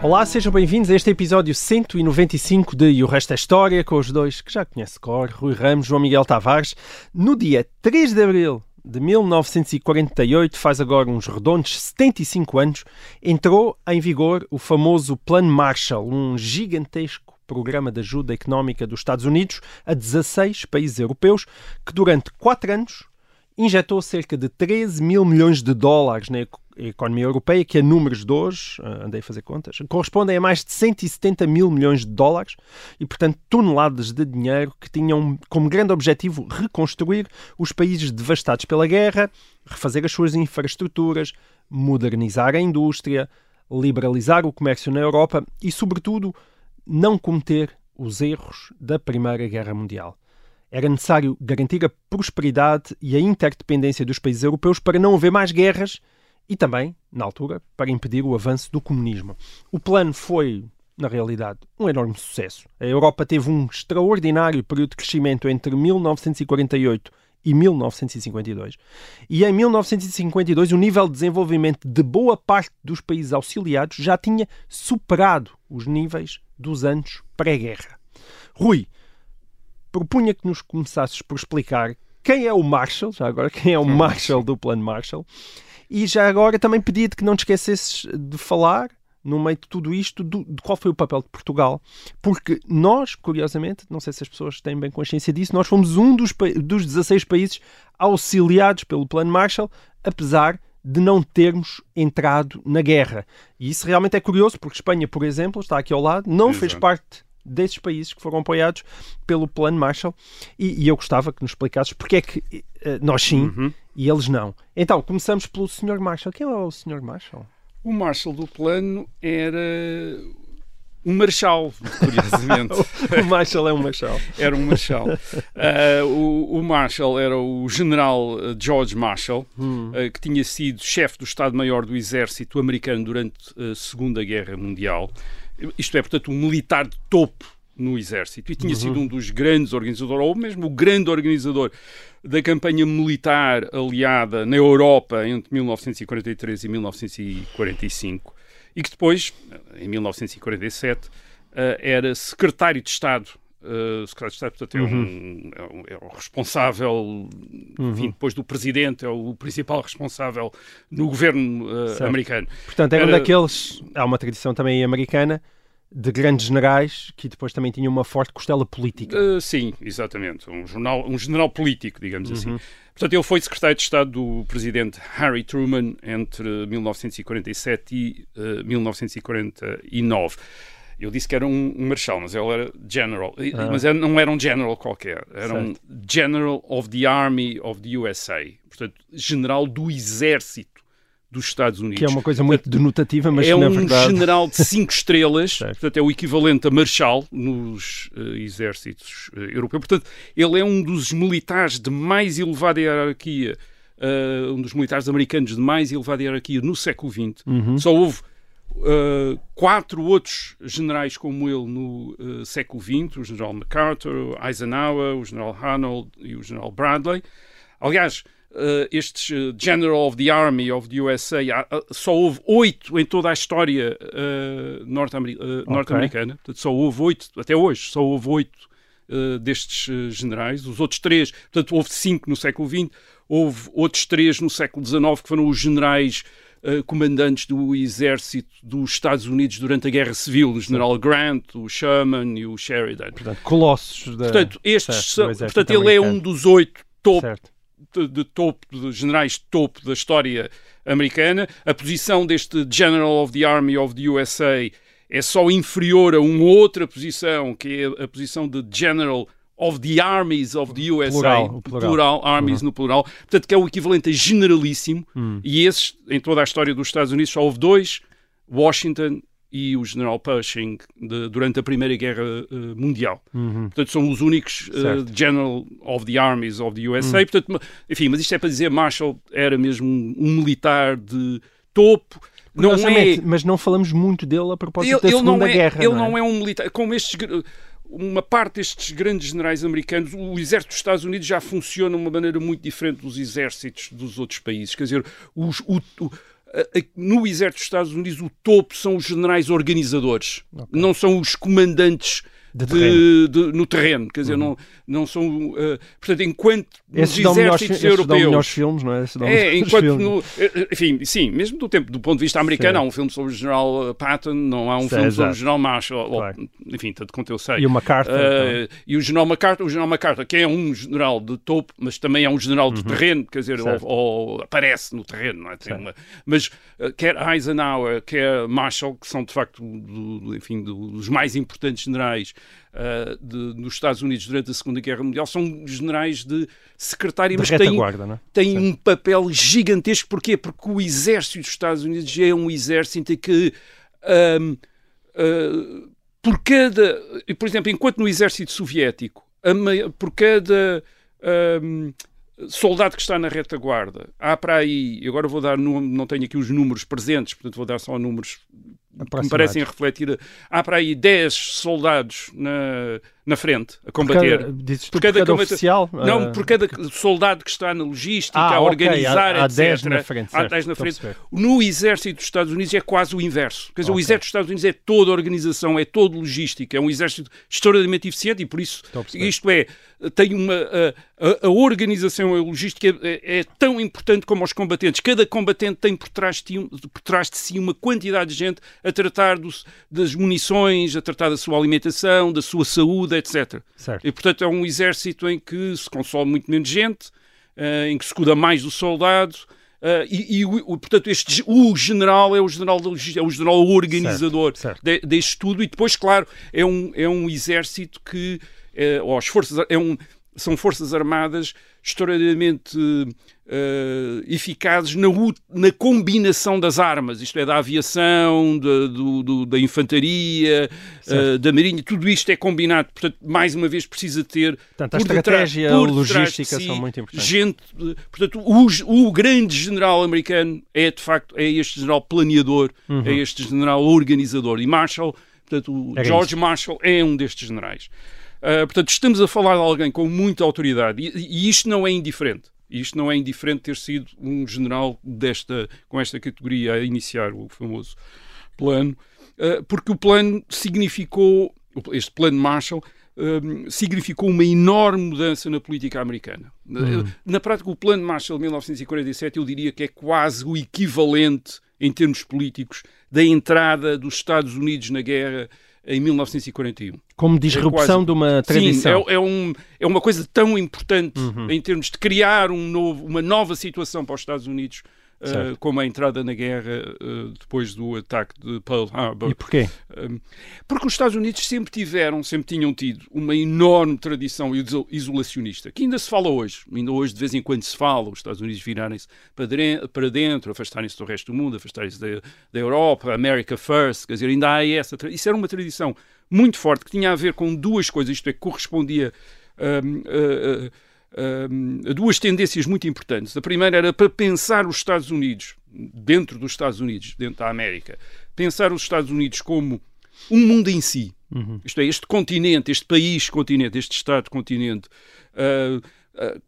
Olá, sejam bem-vindos a este episódio 195 de E o Resto é História, com os dois que já conhece cor, Rui Ramos, João Miguel Tavares. No dia 3 de abril de 1948, faz agora uns redondos 75 anos, entrou em vigor o famoso Plano Marshall, um gigantesco programa de ajuda económica dos Estados Unidos a 16 países europeus, que durante 4 anos injetou cerca de 13 mil milhões de dólares na eco- economia europeia, que a números de hoje, ah, andei a fazer contas, correspondem a mais de 170 mil milhões de dólares e, portanto, toneladas de dinheiro que tinham como grande objetivo reconstruir os países devastados pela guerra, refazer as suas infraestruturas, modernizar a indústria, liberalizar o comércio na Europa e, sobretudo, não cometer os erros da Primeira Guerra Mundial. Era necessário garantir a prosperidade e a interdependência dos países europeus para não haver mais guerras e também, na altura, para impedir o avanço do comunismo. O plano foi, na realidade, um enorme sucesso. A Europa teve um extraordinário período de crescimento entre 1948 e 1952. E em 1952, o nível de desenvolvimento de boa parte dos países auxiliados já tinha superado os níveis dos anos pré-guerra. Rui, propunha que nos começasses por explicar quem é o Marshall, já agora, quem é o Marshall do Plano Marshall, e já agora também pedia-te que não te esquecesses de falar, no meio de tudo isto, do- de qual foi o papel de Portugal. Porque nós, curiosamente, não sei se as pessoas têm bem consciência disso, nós fomos um dos, dos 16 países auxiliados pelo Plano Marshall, apesar de não termos entrado na guerra. E isso realmente é curioso, porque Espanha, por exemplo, está aqui ao lado, não fez Exato. parte desses países que foram apoiados pelo Plano Marshall e, e eu gostava que nos explicasses porque é que eh, nós sim Uhum. e eles não. Então, começamos pelo Sr. Marshall. Quem é o Sr. Marshall? O Marshall do plano era um marechal, curiosamente. o Marshall é um Marshall. era um marechal. Ah, o, o Marshall era o general ah, George Marshall, ah, que tinha sido chefe do Estado-Maior do Exército americano durante a Segunda Guerra Mundial. Isto é, portanto, um militar de topo no Exército. E tinha sido um dos grandes organizadores, ou mesmo o grande organizador da campanha militar aliada na Europa entre 1943 e 1945 e que depois, em 1947, eh, era secretário de Estado. Eh, secretário de Estado, portanto, é, um, é, um- é o responsável, enfim, depois do presidente, é o principal responsável no governo Certo. americano. Portanto, era um Era- daqueles. Há uma tradição também americana de grandes generais que depois também tinham uma forte costela política. Uh, sim, exatamente. Um, jornal, um general político, digamos Uhum. assim. Portanto, ele foi secretário de Estado do presidente Harry Truman entre 1947 e uh, 1949. Eu disse que era um, um marechal, mas ele era general. Ah. Mas era- não era um general qualquer. Era um Certo. general of the Army of the USA. Portanto, general do exército dos Estados Unidos. Que é uma coisa muito denotativa, mas é um verdade. general de cinco estrelas, portanto é o equivalente a marechal nos eh, exércitos eh, europeus. Portanto, ele é um dos militares de mais elevada hierarquia, eh, um dos militares americanos de mais elevada hierarquia no século XX. Uhum. Só houve eh, quatro outros generais como ele no eh, século XX, o general MacArthur, o Eisenhower, o general Arnold e o general Bradley. Aliás, eh, estes General of the Army of the USA, só houve oito em toda a história norte-ameri- norte-americana. Portanto, só houve oito, até hoje, só houve oito destes generais. Os outros três, portanto, houve cinco no século XX, houve outros três no século XIX que foram os generais eh, comandantes do exército dos Estados Unidos durante a Guerra Civil, o general Grant, o Sherman e o Sheridan. Portanto, colossos da. Portanto, estes certo, são, portanto ele é um dos oito top de, de topo, de generais de topo da história americana. A posição deste General of the Army of the USA é só inferior a uma outra posição, que é a posição de General of the Armies of the USA, Plural, o plural. armies no plural, portanto que é o equivalente a generalíssimo, e esses, em toda a história dos Estados Unidos, só houve dois, Washington e o general Pershing de- durante a Primeira Guerra eh, Mundial. Uhum. Portanto, são os únicos Certo. General of the Armies of the USA. Portanto, ma- enfim, mas isto é para dizer Marshall era mesmo um, um militar de topo. Não é, Mas não falamos muito dele a propósito ele, da Segunda não é, Guerra. ele não é? não é um militar. Como estes, uma parte destes grandes generais americanos, o exército dos Estados Unidos já funciona de uma maneira muito diferente dos exércitos dos outros países. Quer dizer, os- o- o- no exército dos Estados Unidos, o topo são os generais organizadores, não são os comandantes. De de- terreno. Uhum. de- no terreno, quer dizer, não, não são. eh, portanto, enquanto nos Esses melhores, exércitos esses dão melhores europeus. filmes, não é? É, enquanto no, eh, enfim, sim, mesmo do tempo do ponto de vista americano, Sim. há um filme sobre o General eh, Patton, não há um filme sobre o General Marshall, ou, Claro. enfim, tanto quanto eu sei. E o MacArthur. Eh, também. e o General MacArthur, o General MacArthur, que é um general de topo, mas também é um general de terreno, quer dizer, ou, Uhum. Ou aparece no terreno, não é? Uma- mas eh, quer Eisenhower, quer Marshall, que são de facto, do- enfim, dos mais importantes generais eh, de- dos Estados Unidos durante a Segunda Guerra Mundial, são generais de secretária, De mas têm, não é? tem um papel gigantesco. Porquê? Porque o exército dos Estados Unidos é um exército em que, ahm, ah, por cada. Por exemplo, enquanto no exército soviético, por cada. ahm, soldado que está na retaguarda, há para aí, agora vou dar, nu- não tenho aqui os números presentes, portanto vou dar só números me parecem refletir, há para aí 10 soldados na, na frente a Por combater. cada- Dizes tu Por por cada cada combate- oficial? Não, Ah, por cada soldado que está na logística, Ah, a organizar, há- há etc. 10 na frente, Há certo, 10 na frente. No exército dos Estados Unidos é quase o inverso. Quer dizer, o Ok. exército dos Estados Unidos é toda organização, é todo logística, é um exército extraordinariamente eficiente e por isso, isto é, tem uma. A, a- organização a logística é, é tão importante como os combatentes. Cada combatente tem por trás, de, por trás de si uma quantidade de gente a tratar das munições, a tratar da sua alimentação, da sua saúde, etc. Certo. E, portanto, é um exército em que se consome muito menos gente, eh, em que se cuida mais do soldado. eh, e, e portanto, este, o general é o general, é o general organizador certo. de- deste tudo. E depois, claro, é um, é um exército que, eh, ou as forças, é um, são forças armadas extraordinariamente eh, eficazes na, na combinação das armas, isto é, da aviação, da, do- do- da infantaria, eh, da marinha, tudo isto é combinado. Portanto, mais uma vez, precisa ter. Portanto, a estratégia e a por de logística si, são muito importantes. Gente, portanto, o, o grande general americano é de facto é este general planeador, é este general organizador. E Marshall, portanto, o Era George Marshall é um destes generais. Ah, portanto, estamos a falar de alguém com muita autoridade e, e isto não é indiferente. Isto não é indiferente ter sido um general desta, com esta categoria a iniciar o famoso plano, ah, porque o plano significou, este plano Marshall, ah, significou uma enorme mudança na política americana. Ah, Na prática, o plano Marshall de 1947 eu diria que é quase o equivalente, em termos políticos, da entrada dos Estados Unidos na guerra em 1941. Como disrupção quase- de uma tradição. Sim, é, é, um, é uma coisa tão importante Uhum. em termos de criar um novo, uma nova situação para os Estados Unidos, uh, como a entrada na guerra uh, depois do ataque de Pearl Harbor. E porquê? Um, porque os Estados Unidos sempre tiveram, sempre tinham tido uma enorme tradição iso- isolacionista, que ainda se fala hoje. Ainda hoje, de vez em quando, se fala. Os Estados Unidos virarem-se para, dentro, afastarem-se do resto do mundo, afastarem-se da, da Europa, America First. Quer dizer, ainda há essa. Isso era uma tradição muito forte que tinha a ver com duas coisas, isto é, que correspondia. um, a- a- duas tendências muito importantes. A primeira era para pensar os Estados Unidos, dentro dos Estados Unidos, dentro da América, pensar os Estados Unidos como um mundo em si. Isto é, este continente, este país continente, este Estado-continente, ah, ah,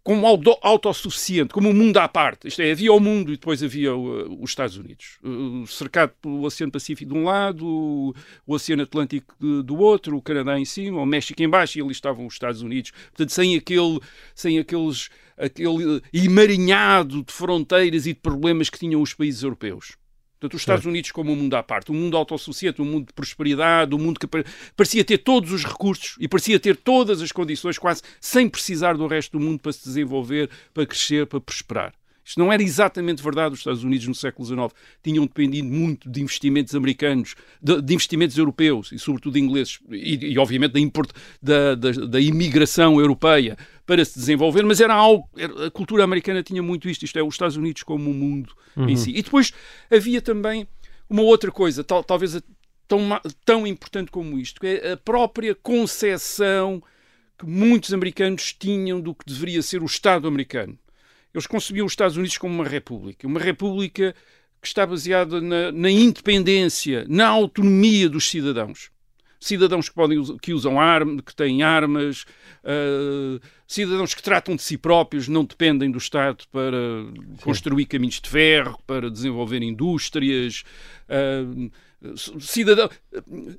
como auto- autossuficiente, como um mundo à parte. Isto é, havia o mundo e depois havia o, os Estados Unidos. Uh, cercado pelo Oceano Pacífico de um lado, o, Oceano Atlântico do outro, o Canadá em cima, o México em baixo e ali estavam os Estados Unidos. Portanto, sem aquele, sem aqueles, aquele emaranhado de fronteiras e de problemas que tinham os países europeus. Portanto, os Estados Unidos como um mundo à parte, um mundo autossuficiente, um mundo de prosperidade, um mundo que pa- parecia ter todos os recursos e parecia ter todas as condições, quase sem precisar do resto do mundo para se desenvolver, para crescer, para prosperar. Isto não era exatamente verdade. Os Estados Unidos, no século XIX, tinham dependido muito de investimentos americanos, de, de investimentos europeus e, sobretudo, ingleses, e, e, obviamente, da, import, da, da, da imigração europeia para se desenvolver, mas era algo. era- a cultura americana tinha muito isto, isto é, os Estados Unidos como um mundo em si. E depois havia também uma outra coisa, tal- talvez a- tão, tão importante como isto, que é a própria concepção que muitos americanos tinham do que deveria ser o Estado americano. Eles concebiam os Estados Unidos como uma república, uma república que está baseada na, na independência, na autonomia dos cidadãos cidadãos que, podem, que usam armas, que têm armas, uh, cidadãos que tratam de si próprios, não dependem do Estado para Sim. construir caminhos de ferro, para desenvolver indústrias. Uh, cidadão,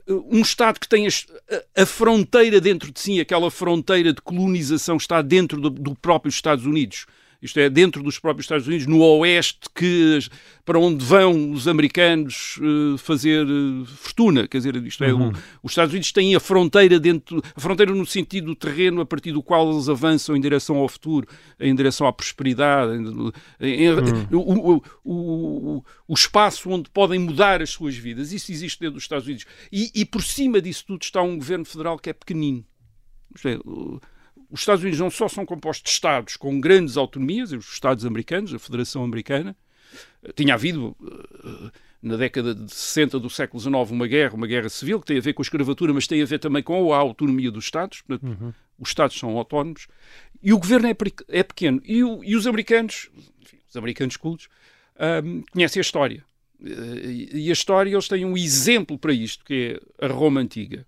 um Estado que tem a, a, fronteira dentro de si, aquela fronteira de colonização está dentro do, do próprio Estados Unidos isto é, dentro dos próprios Estados Unidos, no oeste, que, para onde vão os americanos uh, fazer uh, fortuna. Quer dizer, isto é, uhum. o, os Estados Unidos têm a fronteira dentro, a fronteira no sentido do terreno a partir do qual eles avançam em direção ao futuro, em direção à prosperidade, em, em, uhum. o, o, o, o, espaço onde podem mudar as suas vidas. Isso existe dentro dos Estados Unidos. E, e por cima disso tudo está um governo federal que é pequenino. Isto é, os Estados Unidos não só são compostos de Estados com grandes autonomias, os Estados americanos, a Federação Americana, tinha havido eh, na década de 60 do século XIX uma guerra, uma guerra civil, que tem a ver com a escravatura, mas tem a ver também com a autonomia dos Estados. Portanto, uhum. Os Estados são autónomos. E o governo é, é pequeno. E, o, e, os americanos, enfim, os americanos cultos, um, conhecem a história. Eh, e a história, eles têm um exemplo para isto, que é a Roma Antiga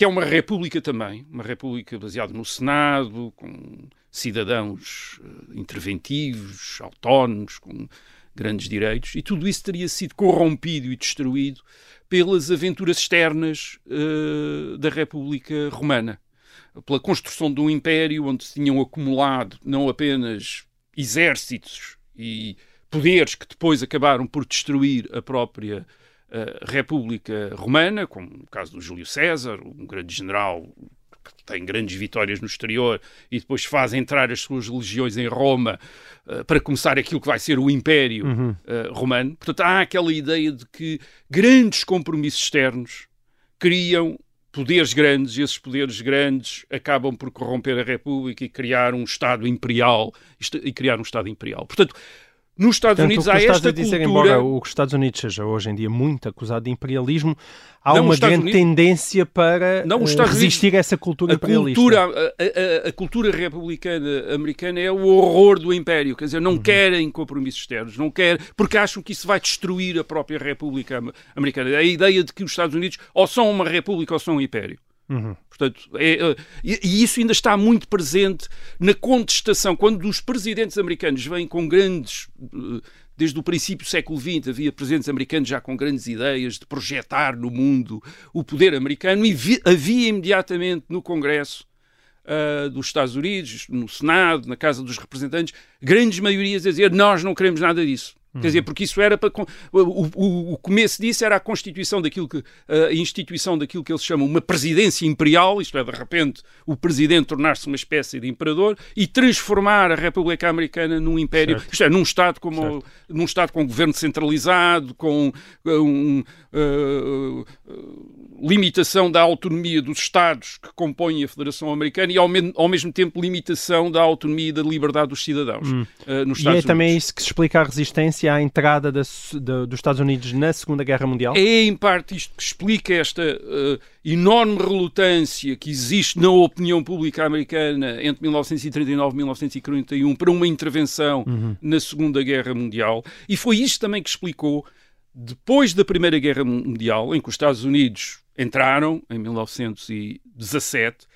que é uma república também, uma república baseada no Senado, com cidadãos uh, interventivos, autónomos, com grandes direitos, e tudo isso teria sido corrompido e destruído pelas aventuras externas uh, da República Romana, pela construção de um império onde se tinham acumulado não apenas exércitos e poderes que depois acabaram por destruir a própria República Romana, como o caso do Júlio César, um grande general que tem grandes vitórias no exterior e depois faz entrar as suas legiões em Roma uh, para começar aquilo que vai ser o Império uhum. uh, Romano. Portanto, há aquela ideia de que grandes compromissos externos criam poderes grandes e esses poderes grandes acabam por corromper a República e criar um Estado imperial e criar um Estado imperial. Portanto, nos Estados Unidos há esta a dizer, cultura... Embora os Estados Unidos seja hoje em dia muito acusado de imperialismo, há não, uma grande Unidos... tendência para não, uh, resistir Unidos... a essa cultura a imperialista. Cultura, a, a, a, cultura republicana americana é o horror do império, quer dizer, não uhum. querem compromissos externos, não querem, porque acham que isso vai destruir a própria República Americana. A ideia de que os Estados Unidos ou são uma república ou são um império. Uhum. Portanto, é, é, e, isso ainda está muito presente na contestação. Quando os presidentes americanos vêm com grandes. Eh, desde o princípio do século XX havia presidentes americanos já com grandes ideias de projetar no mundo o poder americano e vi, havia imediatamente no Congresso uh, dos Estados Unidos, no Senado, na Casa dos Representantes, grandes maiorias a dizer nós não queremos nada disso. Quer dizer, porque isso era para. O, o, o, começo disso era a constituição daquilo que. a instituição daquilo que eles chamam uma presidência imperial, isto é, de repente, o presidente tornar-se uma espécie de imperador e transformar a República Americana num império, certo. isto é, num Estado, como, num Estado com governo centralizado, com um, uh, limitação da autonomia dos Estados que compõem a Federação Americana e, ao, me ao mesmo tempo, limitação da autonomia e da liberdade dos cidadãos hum. uh, nos Estados E é Unidos. também isso que se explica a resistência à entrada da, da, dos Estados Unidos na Segunda Guerra Mundial? É, em parte, isto que explica esta uh, enorme relutância que existe na opinião pública americana entre 1939 e 1941 para uma intervenção uhum. na Segunda Guerra Mundial. E foi isto também que explicou depois da Primeira Guerra Mundial, em que os Estados Unidos entraram, em 1917, uh,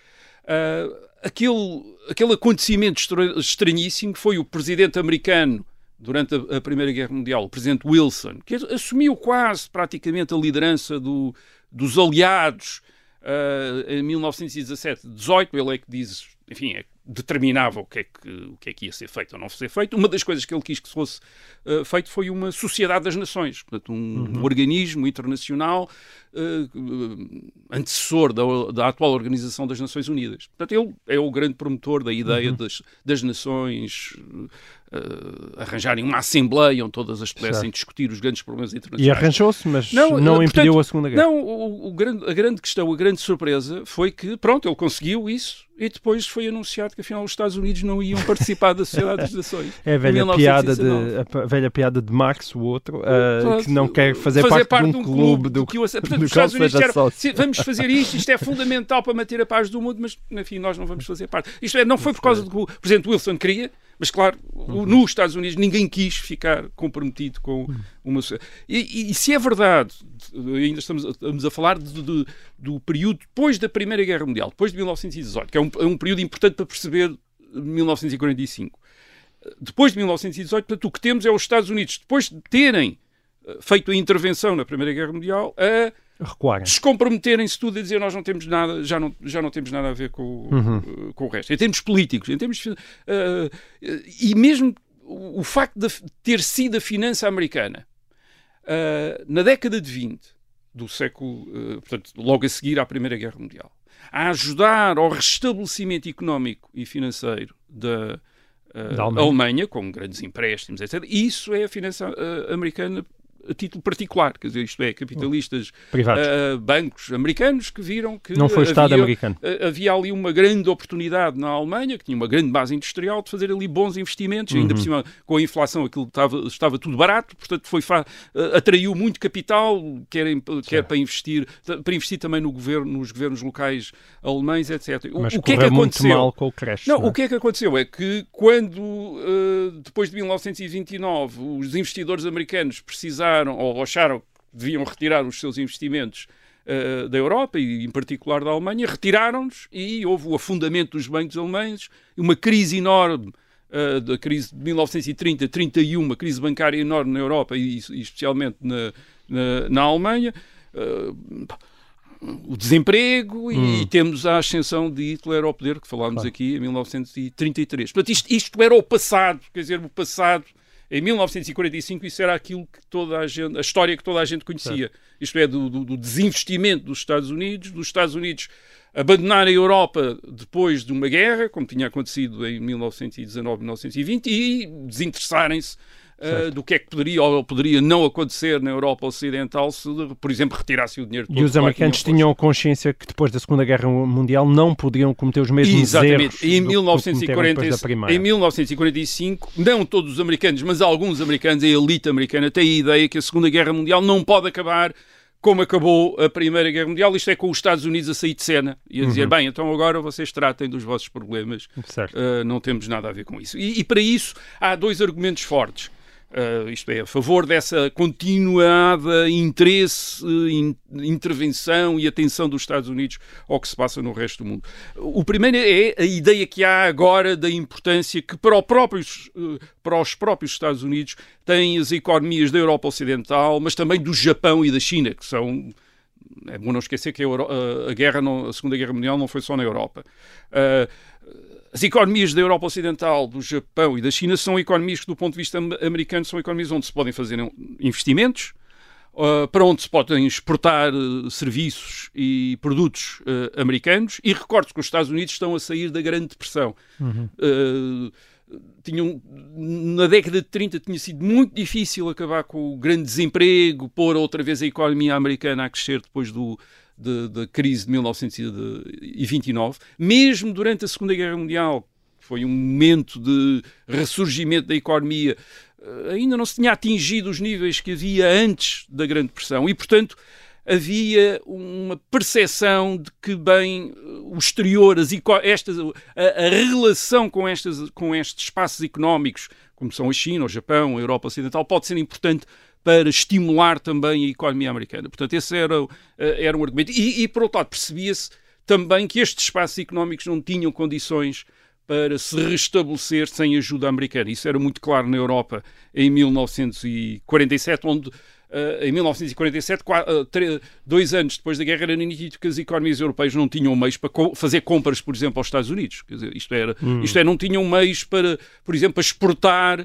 ah, aquele, aquele acontecimento estranhíssimo que foi o presidente americano durante a, Primeira Guerra Mundial, o presidente Wilson, que assumiu quase praticamente a liderança do, dos aliados uh, em 1917, 18, ele é que diz, enfim, é determinava o que, é que, o que é que ia ser feito ou não ser feito. Uma das coisas que ele quis que fosse uh, feito foi uma Sociedade das Nações, portanto, um, uhum. um organismo internacional uh, antecessor da, da, atual Organização das Nações Unidas. Portanto, ele é o grande promotor da ideia uhum. das, das nações uh, arranjarem uma assembleia onde todas as pudessem certo. discutir os grandes problemas internacionais. E arranjou-se, mas não, não impediu a Segunda Guerra. Não, o, o grande, a grande questão, a grande surpresa foi que, pronto, ele conseguiu isso e depois foi anunciado que afinal os Estados Unidos não iam participar da Sociedade das Nações. É a velha, piada de, a velha piada de Marx, o outro, uh, que não quer fazer, fazer parte, parte, de um, clube, clube do, que o, portanto, os Estados Unidos disseram, vamos fazer isto, isto é fundamental para manter a paz do mundo, mas enfim, nós não vamos fazer parte. Isto é, não foi por causa do que o Presidente Wilson queria, mas claro, uhum. nos Estados Unidos ninguém quis ficar comprometido com uma. E, e, e se é verdade, ainda estamos, estamos a falar de, de, do período depois da Primeira Guerra Mundial, depois de 1918, que é um, é um período importante para perceber 1945. Depois de 1918, portanto, o que temos é os Estados Unidos, depois de terem eh, feito a intervenção na Primeira Guerra Mundial, a Recuarem. descomprometerem-se tudo e dizer nós não temos nada, já não, já não temos nada a ver com, uhum. uh, com o resto. Em termos políticos, em termos. Uh, e mesmo o, facto de ter sido a finança americana uh, na década de 20 do século, portanto, logo a seguir à Primeira Guerra Mundial, a ajudar ao restabelecimento económico e financeiro da, da Alemanha. Alemanha. com grandes empréstimos, etc. Isso é a finança americana a título particular, quer dizer, isto é, capitalistas, uh, bancos americanos que viram que não foi Estado havia, americano. Uh, havia ali uma grande oportunidade na Alemanha, que tinha uma grande base industrial, de fazer ali bons investimentos, uhum. ainda por uhum. cima com a inflação aquilo estava, estava tudo barato, portanto foi uh, atraiu muito capital, quer, quer para investir, para investir também no governo, nos governos locais alemães, etc. O, Mas o que é que aconteceu? mal com o crash. Não, não é? o que é que aconteceu é que quando depois de 1929 os investidores americanos precisaram ou acharam que deviam retirar os seus investimentos uh, da Europa e, em particular, da Alemanha, retiraram-nos e houve o afundamento dos bancos alemães, uma crise enorme. Uh, da crise de 1930-31, uma crise bancária enorme na Europa e, e especialmente na, na, na Alemanha. Uh, o desemprego hum. e temos a ascensão de Hitler ao poder, que falámos claro. aqui em 1933. Portanto, isto, isto, era o passado, quer dizer, o passado em 1945 isso era aquilo que toda a gente, a história que toda a gente conhecia. Isto é, do, do, do desinvestimento dos Estados Unidos, dos Estados Unidos abandonar a Europa depois de uma guerra, como tinha acontecido em 1919, 1920, e desinteressarem-se uh, do que é que poderia ou poderia não acontecer na Europa Ocidental se, por exemplo, retirasse o dinheiro todo. E os americanos tinham consciência que depois da Segunda Guerra Mundial não podiam cometer os mesmos Exatamente. erros. Em, 1940, em 1945, não todos os americanos, mas alguns americanos, a elite americana, tem a ideia que a Segunda Guerra Mundial não pode acabar como acabou a Primeira Guerra Mundial, isto é com os Estados Unidos a sair de cena e a dizer, uhum. bem, então agora vocês tratem dos vossos problemas, uh, não temos nada a ver com isso. E, e, para isso há dois argumentos fortes uh, isto é, a favor dessa continuada interesse, in, intervenção e atenção dos Estados Unidos ao que se passa no resto do mundo. O primeiro é a ideia que há agora da importância que para, próprios, uh, para os próprios Estados Unidos têm as economias da Europa Ocidental, mas também do Japão e da China, que são é bom não esquecer que a, Euro, a, guerra, a Segunda Guerra Mundial não foi só na Europa. Uh, as economias da Europa Ocidental, do Japão e da China são economias que, do ponto de vista americano, são economias onde se podem fazer investimentos, uh, para onde se podem exportar uh, serviços e produtos uh, americanos. E recordo que os Estados Unidos estão a sair da Grande Depressão. Uhum. tinham, na década de 30 tinha sido muito difícil acabar com o grande desemprego, pôr outra vez a economia americana a crescer depois do, da crise de 1929, mesmo durante a Segunda Guerra Mundial, foi um momento de ressurgimento da economia, eh, ainda não se tinha atingido os níveis que havia antes da Grande Depressão e, portanto, havia uma percepção de que, bem, o exterior, as, estas, a, a, relação com, estas, com estes espaços económicos, como são a China, o Japão, a Europa Ocidental, pode ser importante para estimular também a economia americana. Portanto, esse era, eh, era um argumento. E, e por outro lado, percebia-se também que estes espaços económicos não tinham condições para se restabelecer sem ajuda americana. Isso era muito claro na Europa em 1947, onde Uh, em 1947, quatro, uh, dois anos depois da guerra, era nítido que as economias europeias não tinham meios para fazer compras, por exemplo, aos Estados Unidos. Quer dizer, isto, era, hum. isto é, não tinham meios para, por exemplo, exportar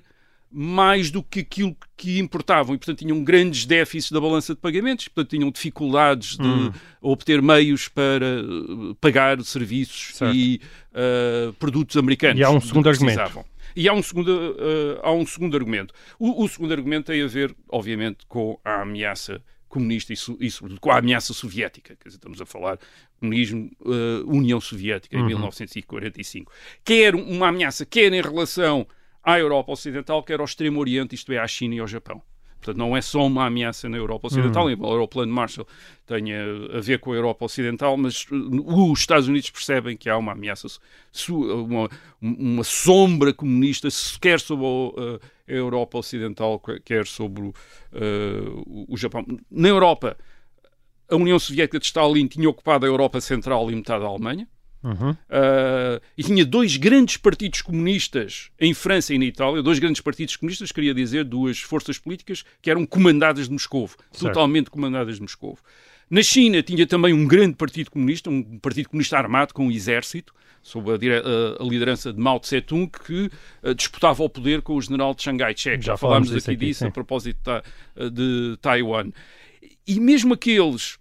mais do que aquilo que importavam e, portanto, tinham grandes déficits da balança de pagamentos, portanto, tinham dificuldades de hum. obter meios para eh, pagar serviços certo. e uh, produtos americanos. E há um segundo argumento. E há um segundo, uh, há um segundo argumento. O, o, segundo argumento tem a ver, obviamente, com a ameaça comunista e, so, e sobretudo com a ameaça soviética. Quer dizer, estamos a falar comunismo, uh, União Soviética em Uhum. 1945. Quer uma ameaça, quer em relação à Europa Ocidental, quer ao Extremo Oriente, isto é, à China e ao Japão. Portanto, não é só uma ameaça na Europa Ocidental, Uhum. embora o plano Marshall tenha a ver com a Europa Ocidental, mas uh, os Estados Unidos percebem que há uma ameaça, uma, uma sombra comunista, quer sobre uh, a Europa Ocidental, quer sobre uh, o Japão. Na Europa, a União Soviética de Stalin tinha ocupado a Europa Central e metade da Alemanha. Uhum. Uh, e tinha dois grandes partidos comunistas em França e na Itália, dois grandes partidos comunistas, queria dizer duas forças políticas que eram comandadas de Moscovo, totalmente comandadas de Moscovo. Na China tinha também um grande partido comunista, um partido comunista armado com um exército, sob a, a- a liderança de Mao Tse-tung, que uh, disputava o poder com o general Chiang Kai-shek. Já Já, falámos aqui disso sim. a propósito de, de Taiwan. E mesmo aqueles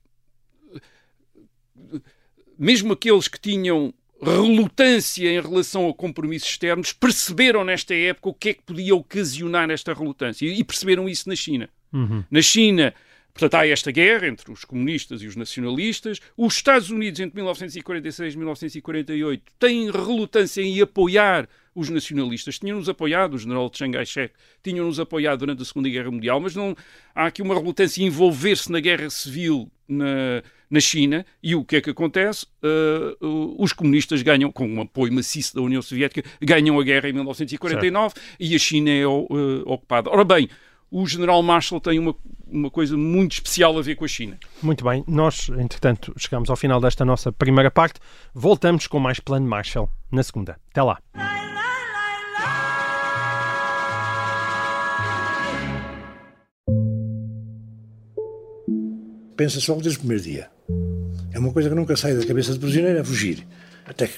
mesmo aqueles que tinham relutância em relação a compromissos externos, perceberam nesta época o que é que podia ocasionar esta relutância e perceberam isso na China. Uhum. Na China, portanto, há esta guerra entre os comunistas e os nacionalistas. Os Estados Unidos, entre 1946 e 1948, têm relutância em apoiar os nacionalistas. Tinham-nos apoiado, o general Chiang Kai-shek tinham-nos apoiado durante a Segunda Guerra Mundial, mas não há aqui uma relutância em envolver-se na guerra civil na, na China. E o que é que acontece? Uh, os comunistas ganham, com um apoio maciço da União Soviética, ganham a guerra em 1949 e a China é uh, ocupada. Ora bem, o general Marshall tem uma, uma coisa muito especial a ver com a China. Muito bem, nós, entretanto, chegamos ao final desta nossa primeira parte. Voltamos com mais Plano Marshall na segunda. Até lá. pensa só desde o primeiro dia. É uma coisa que nunca sai da cabeça do prisioneiro, é fugir. Até que.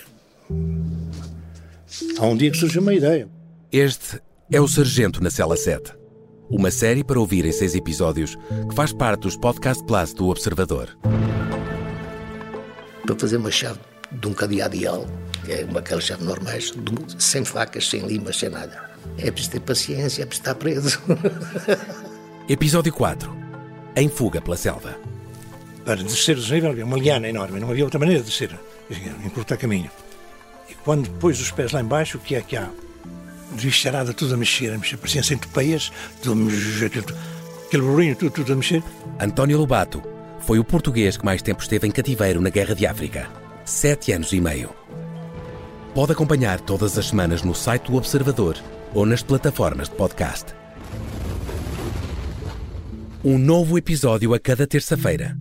Há um dia que surge uma ideia. Este é o Sargento na Cela 7. Uma série para ouvir em seis episódios que faz parte dos Podcast Plus do Observador. Para fazer uma chave de um cadeado ideal, que é uma aquelas chaves normais, de- sem facas, sem limas, sem nada. É preciso ter paciência, é preciso estar preso. Episódio 4. Em fuga pela selva. Para descer o desnível havia uma liana enorme, não havia outra maneira de descer, encurtar caminho. E quando pôs os pés lá embaixo, o que é que há? Desvistarada, tudo a mexer, a mexer, pareciam a mexer, tudo- aquele burrinho, tudo, tudo a mexer. António Lobato foi o português que mais tempo esteve em cativeiro na Guerra de África. Sete anos e meio. Pode acompanhar todas as semanas no site do Observador ou nas plataformas de podcast. Um novo episódio a cada terça-feira.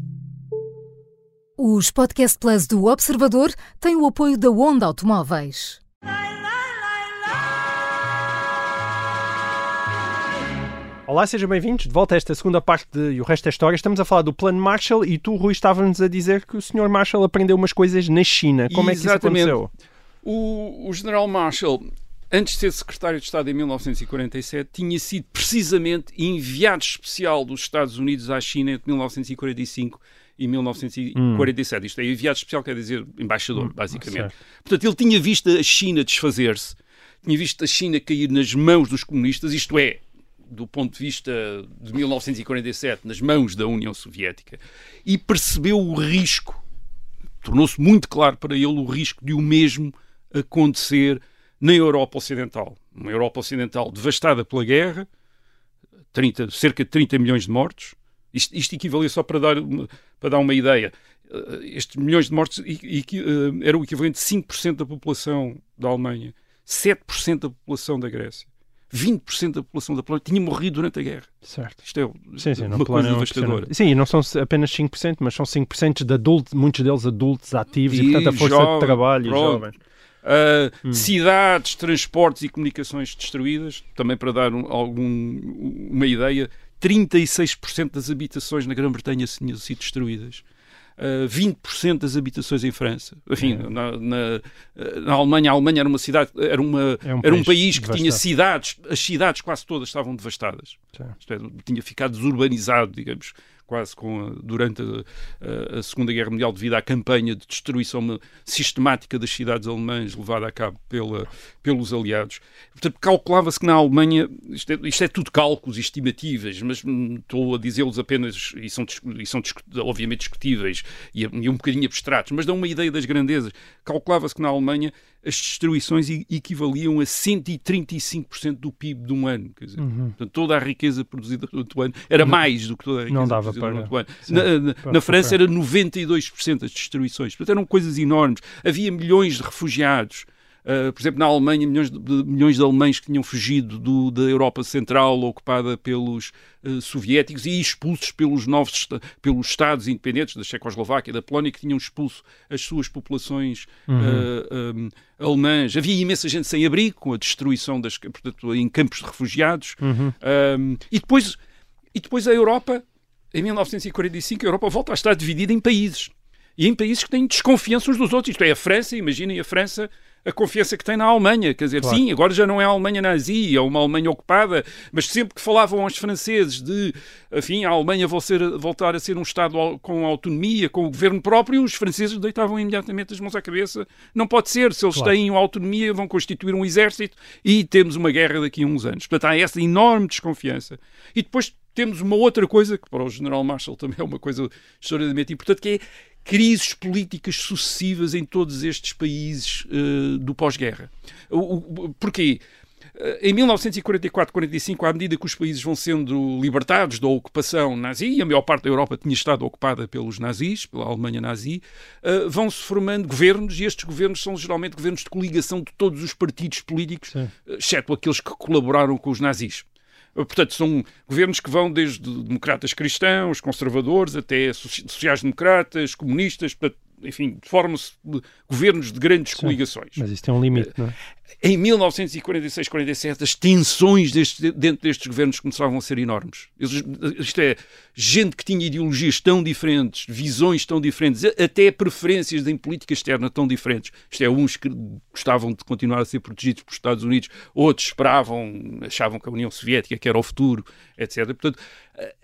Os Podcast Plus do Observador têm o apoio da Onda Automóveis. Olá, sejam bem-vindos de volta a esta segunda parte de E o Resto da História. Estamos a falar do Plano Marshall e tu, Rui, estava-nos a dizer que o Sr. Marshall aprendeu umas coisas na China. Como é que isso Exatamente. aconteceu? O, o general Marshall, antes de ser secretário de Estado em 1947, tinha sido precisamente enviado especial dos Estados Unidos à China entre 1945 e 1947. Isto é, enviado especial quer dizer embaixador, basicamente. certo. Portanto, ele tinha visto a China desfazer-se, tinha visto a China cair nas mãos dos comunistas, isto é, do ponto de vista de 1947, nas mãos da União Soviética, e percebeu o risco tornou-se muito claro para ele o risco de o mesmo acontecer na Europa Ocidental. Uma Europa Ocidental devastada pela guerra, 30 cerca de 30 milhões de mortos. Isto, isto equivalia só para dar uma, para dar uma ideia. eh, Estes milhões de mortos e, e, eh, era o equivalente de 5% da população da Alemanha, 7% da população da Grécia, 20% da população da Polónia tinha morrido durante a guerra. Certo. Isto é Sim, sim, uma plano coisa é devastadora. Sim, e não são apenas 5%, mas são 5% de adultos, muitos deles adultos ativos e, portanto, a força jovem, de trabalho e pronto. jovens. Uh, Cidades, transportes e comunicações destruídas, também para dar um- algum, uma ideia, 36% das habitações na Grã-Bretanha tinham sido destruídas. Uh, 20% das habitações em França. Enfim, É. na, na- na Alemanha, a Alemanha era uma cidade, era, uma, É um era um país que tinha devastado. cidades, as cidades quase todas estavam devastadas. Isto é, tinha ficado desurbanizado, digamos, quase com durante a, a, Segunda Guerra Mundial devido à campanha de destruição sistemática das cidades alemãs levada a cabo pela, pelos aliados. Portanto, calculava-se que na Alemanha, isto é, isto é, tudo cálculos e estimativas, mas hum, estou a dizê-los apenas, e são, e são obviamente discutíveis e, e um bocadinho abstratos, mas dão uma ideia das grandezas. Calculava-se que na Alemanha as destruições equivaliam a 135% do PIB de um ano. Quer dizer, uhum. portanto, toda a riqueza produzida durante o ano era mais do que toda a riqueza não dava produzida para... durante o ano. Sim, na, na, para, na França para. era 92% as destruições. Portanto, eram coisas enormes. Havia milhões de refugiados. Uh, por exemplo, na Alemanha, milhões de, milhões de alemães que tinham fugido do, da Europa Central, ocupada pelos uh, soviéticos, e expulsos pelos novos pelos Estados independentes da Checoslováquia, da Polónia, que tinham expulso as suas populações uhum. uh, um, alemãs. Havia imensa gente sem abrigo, com a destruição das, portanto, em campos de refugiados. Uhum. Um, e, depois, e depois a Europa, em 1945, a Europa volta a estar dividida em países. E em países que têm desconfiança uns dos outros. Isto é, a França, imaginem a França a confiança que tem na Alemanha. Quer dizer, claro. sim, agora já não é a Alemanha nazi, é uma Alemanha ocupada, mas sempre que falavam aos franceses de, enfim, a Alemanha voltar a ser um Estado com autonomia, com o governo próprio, os franceses deitavam imediatamente as mãos à cabeça. Não pode ser, se eles claro. têm autonomia, vão constituir um exército e temos uma guerra daqui a uns anos. Portanto, há essa enorme desconfiança. E depois temos uma outra coisa, que para o General Marshall também é uma coisa extraordinariamente importante, que é crises políticas sucessivas em todos estes países uh, do pós-guerra. Porquê? Eh, em 1944-45, à medida que os países vão sendo libertados da ocupação nazi, e a maior parte da Europa tinha estado ocupada pelos nazis, pela Alemanha nazi, uh, vão-se formando governos, e estes governos são geralmente governos de coligação de todos os partidos políticos, Sim. exceto aqueles que colaboraram com os nazis. Portanto, são governos que vão desde democratas cristãos, conservadores, até sociais-democratas, comunistas, portanto, enfim, formam-se governos de grandes Sim, coligações. Mas isso tem um limite, não é? Em 1946-47, as tensões deste, dentro destes governos começavam a ser enormes. Isto é, gente que tinha ideologias tão diferentes, visões tão diferentes, até preferências em política externa tão diferentes. Isto é, uns que gostavam de continuar a ser protegidos pelos Estados Unidos, outros esperavam, achavam que a União Soviética que era o futuro, etc. Portanto,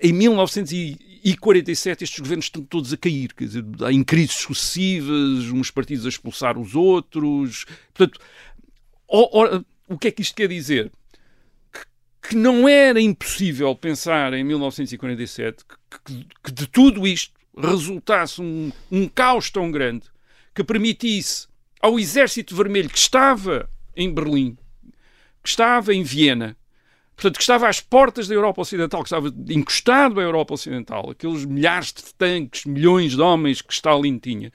em 1947 estes governos estão todos a cair, quer dizer, em crises sucessivas, uns partidos a expulsar os outros. Portanto, o que é que isto quer dizer? Que, que não era impossível pensar em 1947 que, que de tudo isto resultasse um, um caos tão grande que permitisse ao Exército Vermelho que estava em Berlim, que estava em Viena, portanto, que estava às portas da Europa Ocidental, que estava encostado à Europa Ocidental, aqueles milhares de tanques, milhões de homens que Stalin tinha,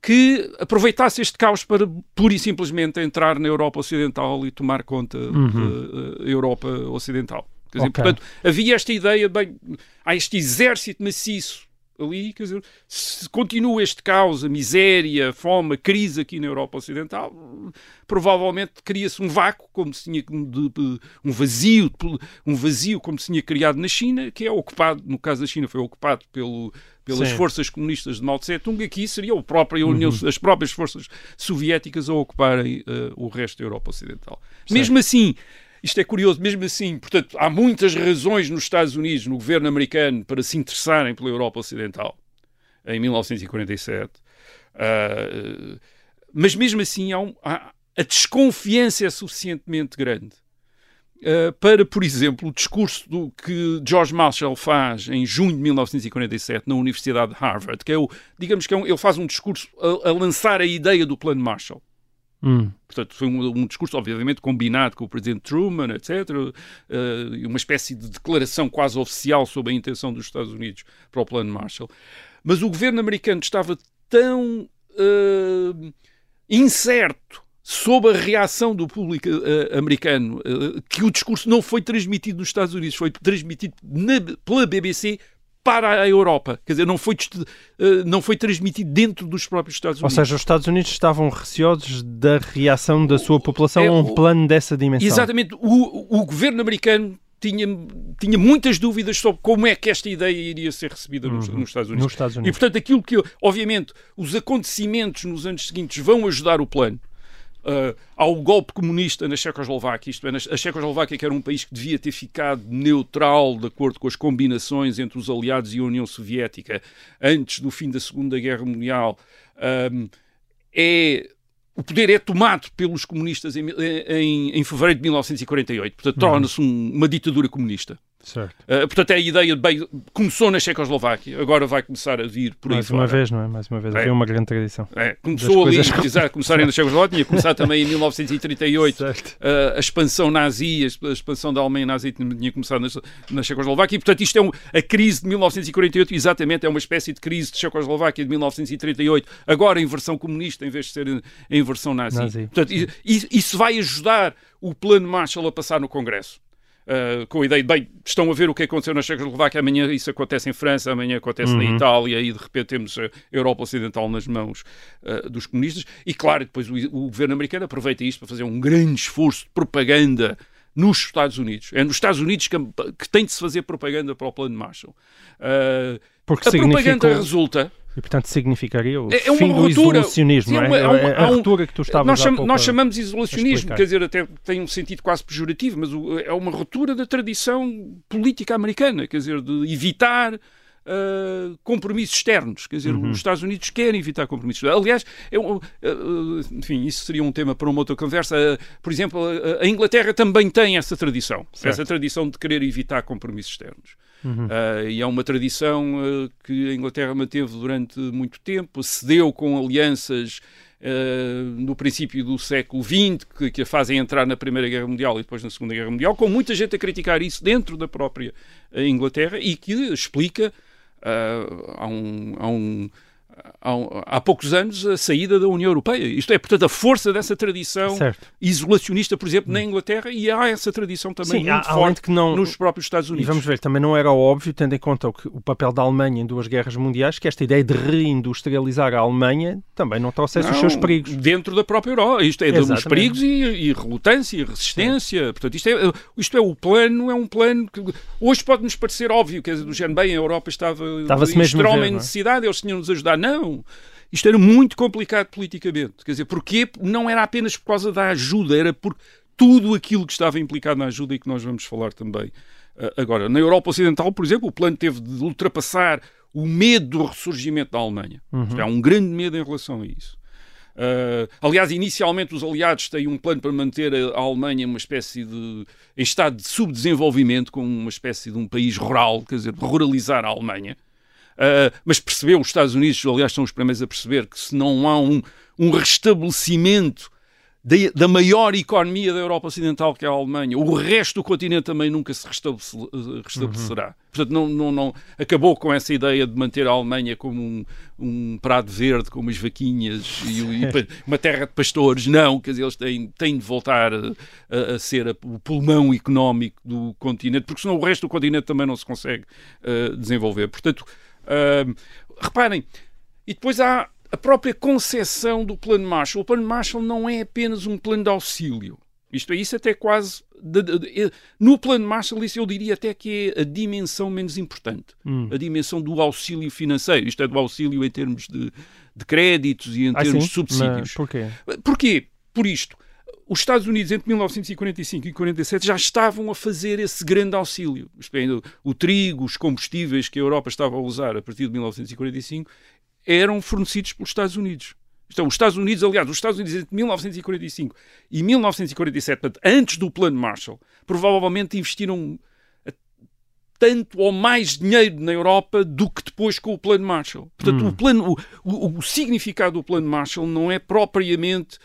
que aproveitasse este caos para pura e simplesmente entrar na Europa Ocidental e tomar conta uhum. da uh, Europa Ocidental. Dizer, okay. Portanto, havia esta ideia, bem, há este exército maciço ali, quer dizer, se continua este caos, a miséria, a fome, a crise aqui na Europa Ocidental, provavelmente cria-se um vácuo, como se tinha um vazio, um vazio como se tinha criado na China, que é ocupado, no caso da China foi ocupado pelo, pelas Sim. forças comunistas de Mao Tse-tung, aqui seria o próprio, uhum. as próprias forças soviéticas a ocuparem uh, o resto da Europa Ocidental. Sim. Mesmo assim, isto é curioso, mesmo assim, portanto, há muitas razões nos Estados Unidos, no governo americano, para se interessarem pela Europa Ocidental, em 1947. Uh, ah, mas mesmo assim, há um, há, a desconfiança é suficientemente grande uh, para, por exemplo, o discurso do que George Marshall faz em junho de 1947 na Universidade de Harvard, que é o, digamos que é um, ele faz um discurso a, a lançar a ideia do Plano Marshall. Hum. Portanto, foi um, um, discurso, obviamente, combinado com o presidente Truman, etc. Uh, uma espécie de declaração quase oficial sobre a intenção dos Estados Unidos para o Plano Marshall. Mas o governo americano estava tão uh, incerto sobre a reação do público uh, americano que o discurso não foi transmitido nos Estados Unidos, foi transmitido na, pela BBC para a Europa. Quer dizer, não foi, eh, não foi transmitido dentro dos próprios Estados Unidos. Ou seja, os Estados Unidos estavam receosos da reação da sua população é, a um plano dessa dimensão. Exatamente. O, o governo americano tinha, tinha muitas dúvidas sobre como é que esta ideia iria ser recebida nos, uhum. nos, Estados nos, Estados Unidos. E, portanto, aquilo que, obviamente, os acontecimentos nos anos seguintes vão ajudar o plano. Uh, ao golpe comunista na Checoslováquia, isto é, a Checoslováquia que era um país que devia ter ficado neutral de acordo com as combinações entre os aliados e a União Soviética antes do fim da Segunda Guerra Mundial, um, é o poder é tomado pelos comunistas em, em, em fevereiro de 1948, portanto uhum. torna-se um, uma ditadura comunista. Certo. Uh, portanto, é a ideia bem, começou na Checoslováquia, agora vai começar a vir por Mais aí uma fora. vez, não é? Mais uma vez, é. havia uma grande tradição. É. Começou ali, exato, começarem na Checoslováquia, tinha começado também em 1938 uh, a expansão nazi, a expansão da Alemanha nazi tinha começado na, na Checoslováquia, e portanto isto é um, a crise de 1948, exatamente, é uma espécie de crise de Checoslováquia de 1938, agora em versão comunista em vez de ser em, em versão nazi. nazi. Portanto, isso vai ajudar o plano Marshall a passar no Congresso. Uh, com a ideia de, bem, estão a ver o que aconteceu na Checoslováquia, amanhã isso acontece em França, amanhã acontece uhum. na Itália e de repente temos a Europa Ocidental nas mãos uh, dos comunistas. E claro, depois o, o, governo americano aproveita isto para fazer um grande esforço de propaganda nos Estados Unidos. É nos Estados Unidos que, que tem de se fazer propaganda para o plano Marshall. Uh, Porque a propaganda resulta e, portanto, significaria o é, é fim do ruptura, isolacionismo, sim, é, uma, é, uma, é, a ruptura que tu estavas nós, cham, nós chamamos isolacionismo, quer dizer, até tem um sentido quase pejorativo, mas o, é uma ruptura da tradição política americana, quer dizer, de evitar Uh, compromissos externos. Quer dizer, uhum. os Estados Unidos querem evitar compromissos externos. Aliás, é um, uh, enfim, isso seria um tema para uma outra conversa. Por exemplo, a Inglaterra também tem essa tradição. Certo. Essa tradição de querer evitar compromissos externos. Uhum. Uh, e é uma tradição uh, que a Inglaterra manteve durante muito tempo, cedeu com alianças uh, no princípio do século XX, que, que, a fazem entrar na Primeira Guerra Mundial e depois na Segunda Guerra Mundial, com muita gente a criticar isso dentro da própria Inglaterra e que explica há um, há um há, poucos anos a saída da União Europeia. Isto é, portanto, a força dessa tradição certo. isolacionista, por exemplo, na Inglaterra, e há essa tradição também Sim, muito há, forte que não, nos próprios Estados Unidos. E vamos ver, também não era óbvio, tendo em conta o, que, o papel da Alemanha em duas guerras mundiais, que esta ideia de reindustrializar a Alemanha também não trouxesse não, os seus perigos. Dentro da própria Europa. Isto é, os perigos e, e relutância, e resistência. Sim. Portanto, isto é, isto é o plano, é um plano que hoje pode-nos parecer óbvio, quer dizer, do género, bem, a Europa estava, estava em extrema é? necessidade, eles tinham-nos ajudar. Não, isto era muito complicado politicamente. Quer dizer, porque não era apenas por causa da ajuda, era por tudo aquilo que estava implicado na ajuda e que nós vamos falar também uh, agora. Na Europa Ocidental, por exemplo, o plano teve de ultrapassar o medo do ressurgimento da Alemanha. Uhum. Há um grande medo em relação a isso. Uh, aliás, inicialmente os aliados têm um plano para manter a, a Alemanha uma espécie de em estado de subdesenvolvimento, como uma espécie de um país rural, quer dizer, ruralizar a Alemanha. Uh, mas percebeu, os Estados Unidos, aliás, são os primeiros a perceber que se não há um, um restabelecimento da, da, maior economia da Europa Ocidental, que é a Alemanha, o resto do continente também nunca se restabelecerá. Uhum. Portanto, não, não, não, acabou com essa ideia de manter a Alemanha como um, um prado verde, com umas vaquinhas e, e, uma terra de pastores. Não, quer dizer, eles têm, têm de voltar a, a ser a, o pulmão económico do continente, porque senão o resto do continente também não se consegue uh, desenvolver. Portanto, Uh, reparem, e depois há a própria concepção do Plano Marshall. O Plano Marshall não é apenas um plano de auxílio. Isto é, isso até quase. De, de, de, no plano Marshall, isso eu diria até que é a dimensão menos importante. Hum. A dimensão do auxílio financeiro. Isto é, do auxílio em termos de, de créditos e em ah, termos sim? de subsídios. Mas porquê? Porquê? Por isto os Estados Unidos, entre 1945 e 47, já estavam a fazer esse grande auxílio. O trigo, os combustíveis que a Europa estava a usar a partir de 1945 eram fornecidos pelos Estados Unidos. Então, os Estados Unidos, aliás, os Estados Unidos entre 1945 e 1947, portanto, antes do Plano Marshall, provavelmente investiram tanto ou mais dinheiro na Europa do que depois com o Plano Marshall. Portanto, hum. o, plano, o, o, o significado do Plano Marshall não é propriamente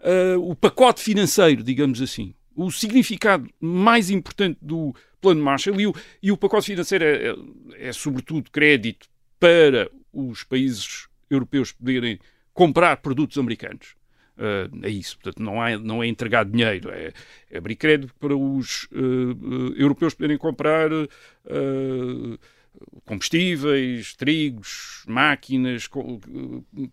uh, o pacote financeiro, digamos assim. O significado mais importante do Plano Marshall e o, e o pacote financeiro é, é, é, sobretudo, crédito para os países europeus poderem comprar produtos americanos. Uh, é isso, portanto, não é, não é entregar dinheiro, é, é abrir crédito para os uh, europeus poderem comprar combustíveis, trigos, máquinas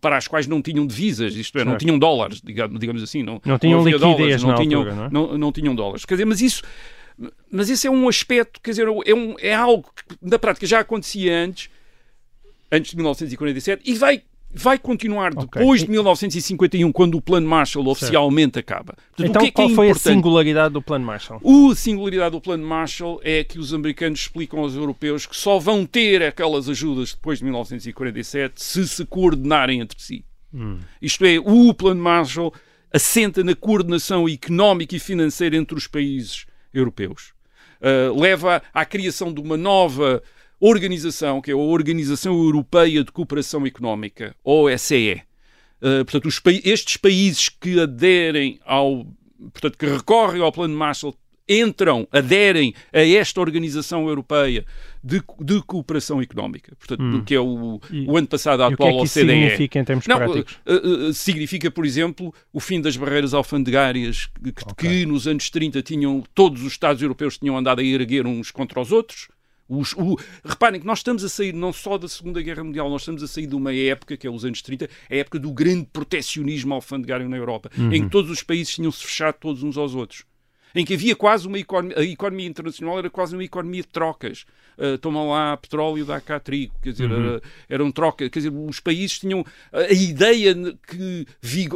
para as quais não tinham divisas, isto é, certo. não tinham dólares, digamos assim, não, não tinham não liquidez dólares, não, tinham, altura, não, é? não, não, tinham dólares. Quer dizer, mas isso, mas esse é um aspecto, quer dizer, é, um, é algo que na prática já acontecia antes, antes de 1947, e vai vai continuar depois de 1951, quando o Plano Marshall oficialmente acaba. Portanto, Então, o que é que qual é foi a importante? singularidade do Plano Marshall? A singularidade do Plano Marshall é que os americanos explicam aos europeus que só vão ter aquelas ajudas depois de 1947 se se coordenarem entre si. Isto é, o Plano Marshall assenta na coordenação económica e financeira entre os países europeus. Uh, leva à criação de uma nova organização, que é a Organização Europeia de Cooperação Económica, OSCE. Uh, portanto, os estes países que aderem ao, portanto, que recorrem ao Plano Marshall entram, aderem a esta Organização Europeia de, de Cooperação Económica, portanto, que é o, E- o ano passado a E o que atual é que isso OCDE. significa em termos Não, práticos? eh, eh, significa, por exemplo, o fim das barreiras alfandegárias que, que- que nos anos 30 tinham, todos os Estados europeus tinham andado a erguer uns contra os outros. Os- o- reparem que nós estamos a sair não só da Segunda Guerra Mundial, nós estamos a sair de uma época, que é os anos 30, a época do grande protecionismo alfandegário na Europa, em que todos os países tinham-se fechado todos uns aos outros. Em que havia quase uma economia, a economia internacional era quase uma economia de trocas. Uh, tomam lá petróleo, dá cá trigo, quer dizer, era, eram trocas, quer dizer, os países tinham a, ideia que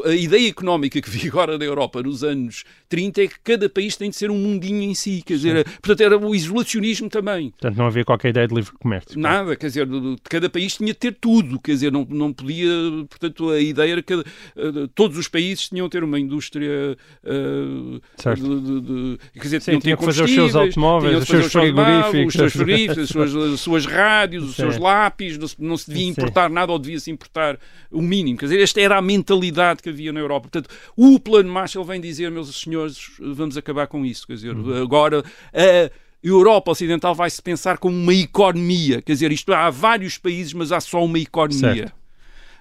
a ideia económica que vigora na Europa nos anos 30 é que cada país tem de ser um mundinho em si, quer dizer, portanto era o isolacionismo também. Portanto, não havia qualquer ideia de livre comércio. Nada, quer dizer, cada país tinha de ter tudo, quer dizer, não, não podia, portanto, a ideia era que eh, todos os países tinham de ter uma indústria eh, Certo. de, de- de- quer dizer, Sim, tinham ter que fazer os seus automóveis, os seus frigoríficos. os seus frigoríficos, as suas, as suas rádios, os seus lápis, não se, não se devia importar nada ou devia-se importar o mínimo. Quer dizer, esta era a mentalidade que havia na Europa. Portanto, o Plano Marshall vem dizer, meus senhores, vamos acabar com isso. Quer dizer, Uhum. agora a Europa Ocidental vai-se pensar como uma economia. Quer dizer, isto há vários países, mas há só uma economia.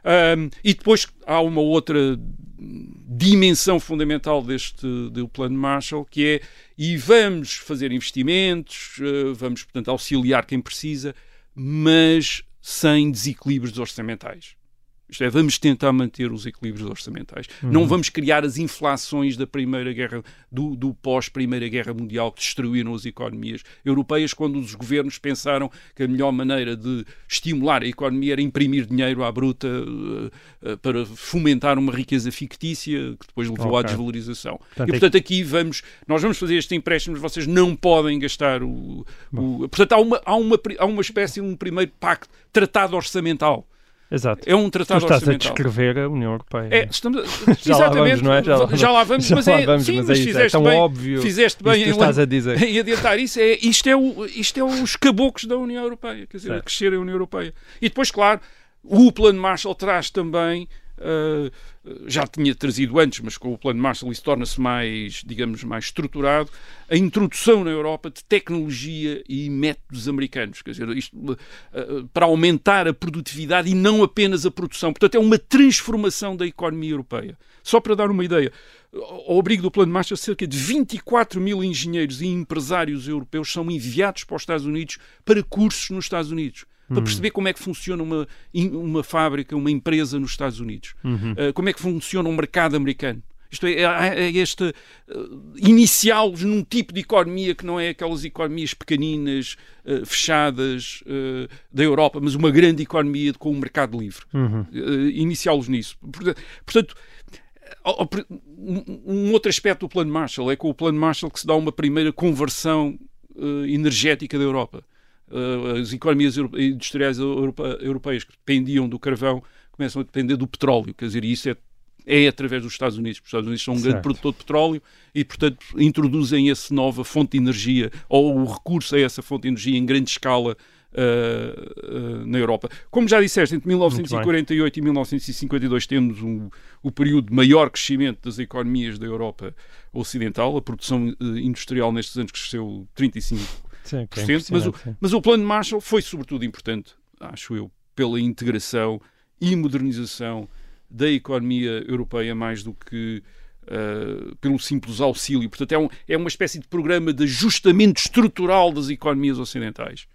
Um, e depois há uma outra dimensão fundamental deste do plano Marshall, que é e vamos fazer investimentos, eh, vamos, portanto, auxiliar quem precisa, mas sem desequilíbrios orçamentais. Isto é, vamos tentar manter os equilíbrios orçamentais. Não vamos criar as inflações da Primeira Guerra, do, do pós-Primeira Guerra Mundial que destruíram as economias europeias, quando os governos pensaram que a melhor maneira de estimular a economia era imprimir dinheiro à bruta eh, para fomentar uma riqueza fictícia que depois levou à Ok. desvalorização. Portanto, e portanto aqui vamos, nós vamos fazer este empréstimo, vocês não podem gastar o. o- portanto, há uma, há, uma, há uma espécie de um primeiro pacto, tratado orçamental. Exato. É um Tu tratado estás a descrever a União Europeia. É, estamos a- Já lá exatamente. vamos, não é? Já lá vamos. vamos, Já mas lá é, vamos, sim, mas mas é isso, é fizeste tão bem, óbvio fizeste bem tu em, estás a dizer. em adiantar isso. É, isto, é o, isto é os caboclos da União Europeia, quer dizer, a Certo. crescer a União Europeia. E depois, claro, o Plano Marshall traz também, ah, já tinha trazido antes, mas com o Plano Marshall isso torna-se mais, digamos, mais estruturado, a introdução na Europa de tecnologia e métodos americanos, quer dizer, isto ah, para aumentar a produtividade e não apenas a produção. Portanto, é uma transformação da economia europeia. Só para dar uma ideia, ao abrigo do Plano Marshall, cerca de 24 mil engenheiros e empresários europeus são enviados para os Estados Unidos para cursos nos Estados Unidos. Para perceber como é que funciona uma, uma fábrica, uma empresa nos Estados Unidos. Uh, como é que funciona um mercado americano. Isto é, é, é este uh, iniciá-los num tipo de economia que não é aquelas economias pequeninas, uh, fechadas uh, da Europa, mas uma grande economia com um mercado livre. Uh, iniciá-los nisso. Porta- Portanto, um outro aspecto do Plano Marshall é com o Plano Marshall que se dá uma primeira conversão energética da Europa. Eh, as economias industriais europe- europeias que dependiam do carvão começam a depender do petróleo. Quer dizer, isso é, é através dos Estados Unidos. Os Estados Unidos são um grande Certo. produtor de petróleo e, portanto, introduzem essa nova fonte de energia ou o recurso a essa fonte de energia em grande escala eh, eh, na Europa. Como já disseste, entre 1948 e 1952 temos um, o período de maior crescimento das economias da Europa Ocidental. A produção industrial nestes anos cresceu 35%. Sim, é mas, o, mas o plano Marshall foi sobretudo importante, acho eu, pela integração e modernização da economia europeia mais do que eh, pelo simples auxílio. Portanto, é, um- é uma espécie de programa de ajustamento estrutural das economias ocidentais.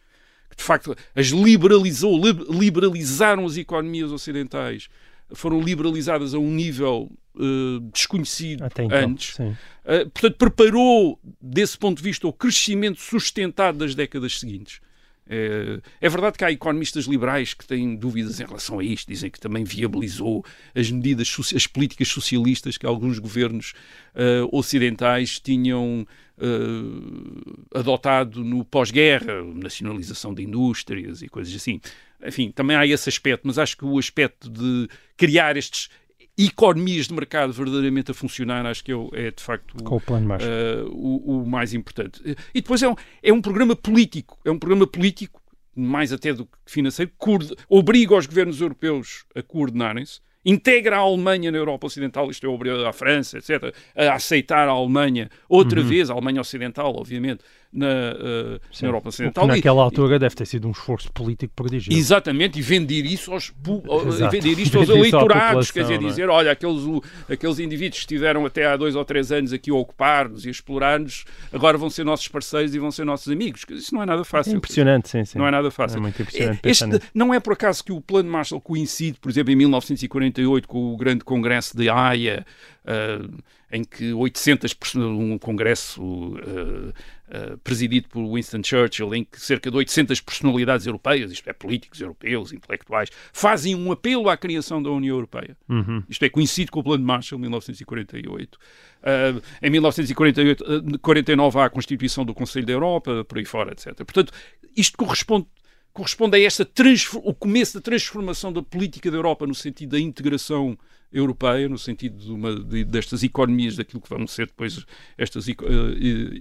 Que, de facto, as liberalizou, lib- liberalizaram as economias ocidentais. Foram liberalizadas a um nível eh, desconhecido então, antes. Uh, portanto, preparou, desse ponto de vista, o crescimento sustentado das décadas seguintes. É, é, verdade que há economistas liberais que têm dúvidas em relação a isto, dizem que também viabilizou as medidas, as políticas socialistas que alguns governos uh, ocidentais tinham uh, adotado no pós-guerra, nacionalização de indústrias e coisas assim. Enfim, também há esse aspecto, mas acho que o aspecto de criar estes economias de mercado verdadeiramente a funcionar, acho que é, é de facto o, uh, o, o, mais importante. E depois é um, é um programa político, é um programa político, mais até do que financeiro, obriga os governos europeus a coordenarem-se, integra a Alemanha na Europa Ocidental, isto é, obriga a França, etc., a aceitar a Alemanha outra uhum. vez, a Alemanha Ocidental, obviamente, na, uh, na Europa Ocidental. naquela e, altura deve ter sido um esforço político prodigioso. Exatamente, e vender isso aos, vender isto aos eleitorados, quer dizer, é? dizer, olha, aqueles, aqueles indivíduos que estiveram até há dois ou três anos aqui a ocupar-nos e a explorar-nos, agora vão ser nossos parceiros e vão ser nossos amigos. Isso não é nada fácil. É impressionante, sim, sim. Não é nada fácil. É muito impressionante. Este, não é por acaso que o Plano Marshall coincide, por exemplo, em 1948 com o grande congresso de Haia, uh, em que 800, um congresso uh, uh, presidido por Winston Churchill, em que cerca de 800 personalidades europeias, isto é, políticos europeus, intelectuais, fazem um apelo à criação da União Europeia. Uhum. Isto é, coincide com o Plano de Marshall, 1948. Uh, em 1949 há a Constituição do Conselho da Europa, por aí fora, etc. Portanto, isto corresponde corresponde a esta o começo da transformação da política da Europa no sentido da integração europeia, no sentido de uma, de, destas economias, daquilo que vão ser depois estas uh,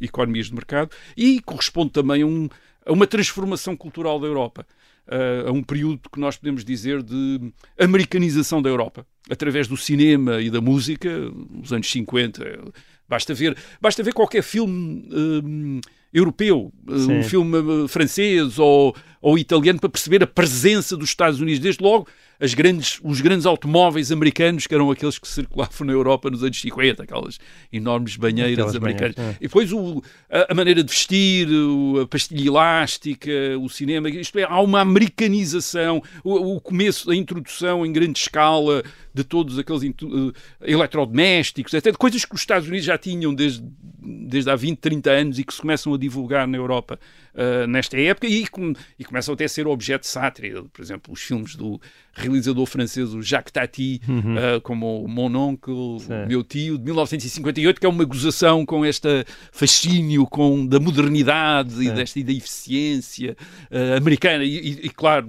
economias de mercado, e corresponde também a, um, a uma transformação cultural da Europa. Uh, a um período que nós podemos dizer de americanização da Europa, através do cinema e da música, nos anos 50. Basta ver, basta ver qualquer filme uh, europeu, Sim. um filme francês ou, ou italiano, para perceber a presença dos Estados Unidos. Desde logo, as grandes, os grandes automóveis americanos, que eram aqueles que circulavam na Europa nos anos 50, aquelas enormes banheiras aquelas americanas. Banheiras, é. E depois o, a, a, maneira de vestir, a pastilha elástica, o cinema, isto é, há uma americanização, o, o começo, a introdução em grande escala de todos aqueles uh, eletrodomésticos, até de coisas que os Estados Unidos já tinham desde, desde há 20, 30 anos e que se começam a divulgar na Europa uh, nesta época e, e, começam até a ser objeto de sátira. Por exemplo, os filmes do realizador francês Jacques Tati, uhum. uh, como Mon Oncle, meu tio, de 1958, que é uma gozação com este fascínio com, da modernidade e, desta, e da eficiência uh, americana. E, e, claro,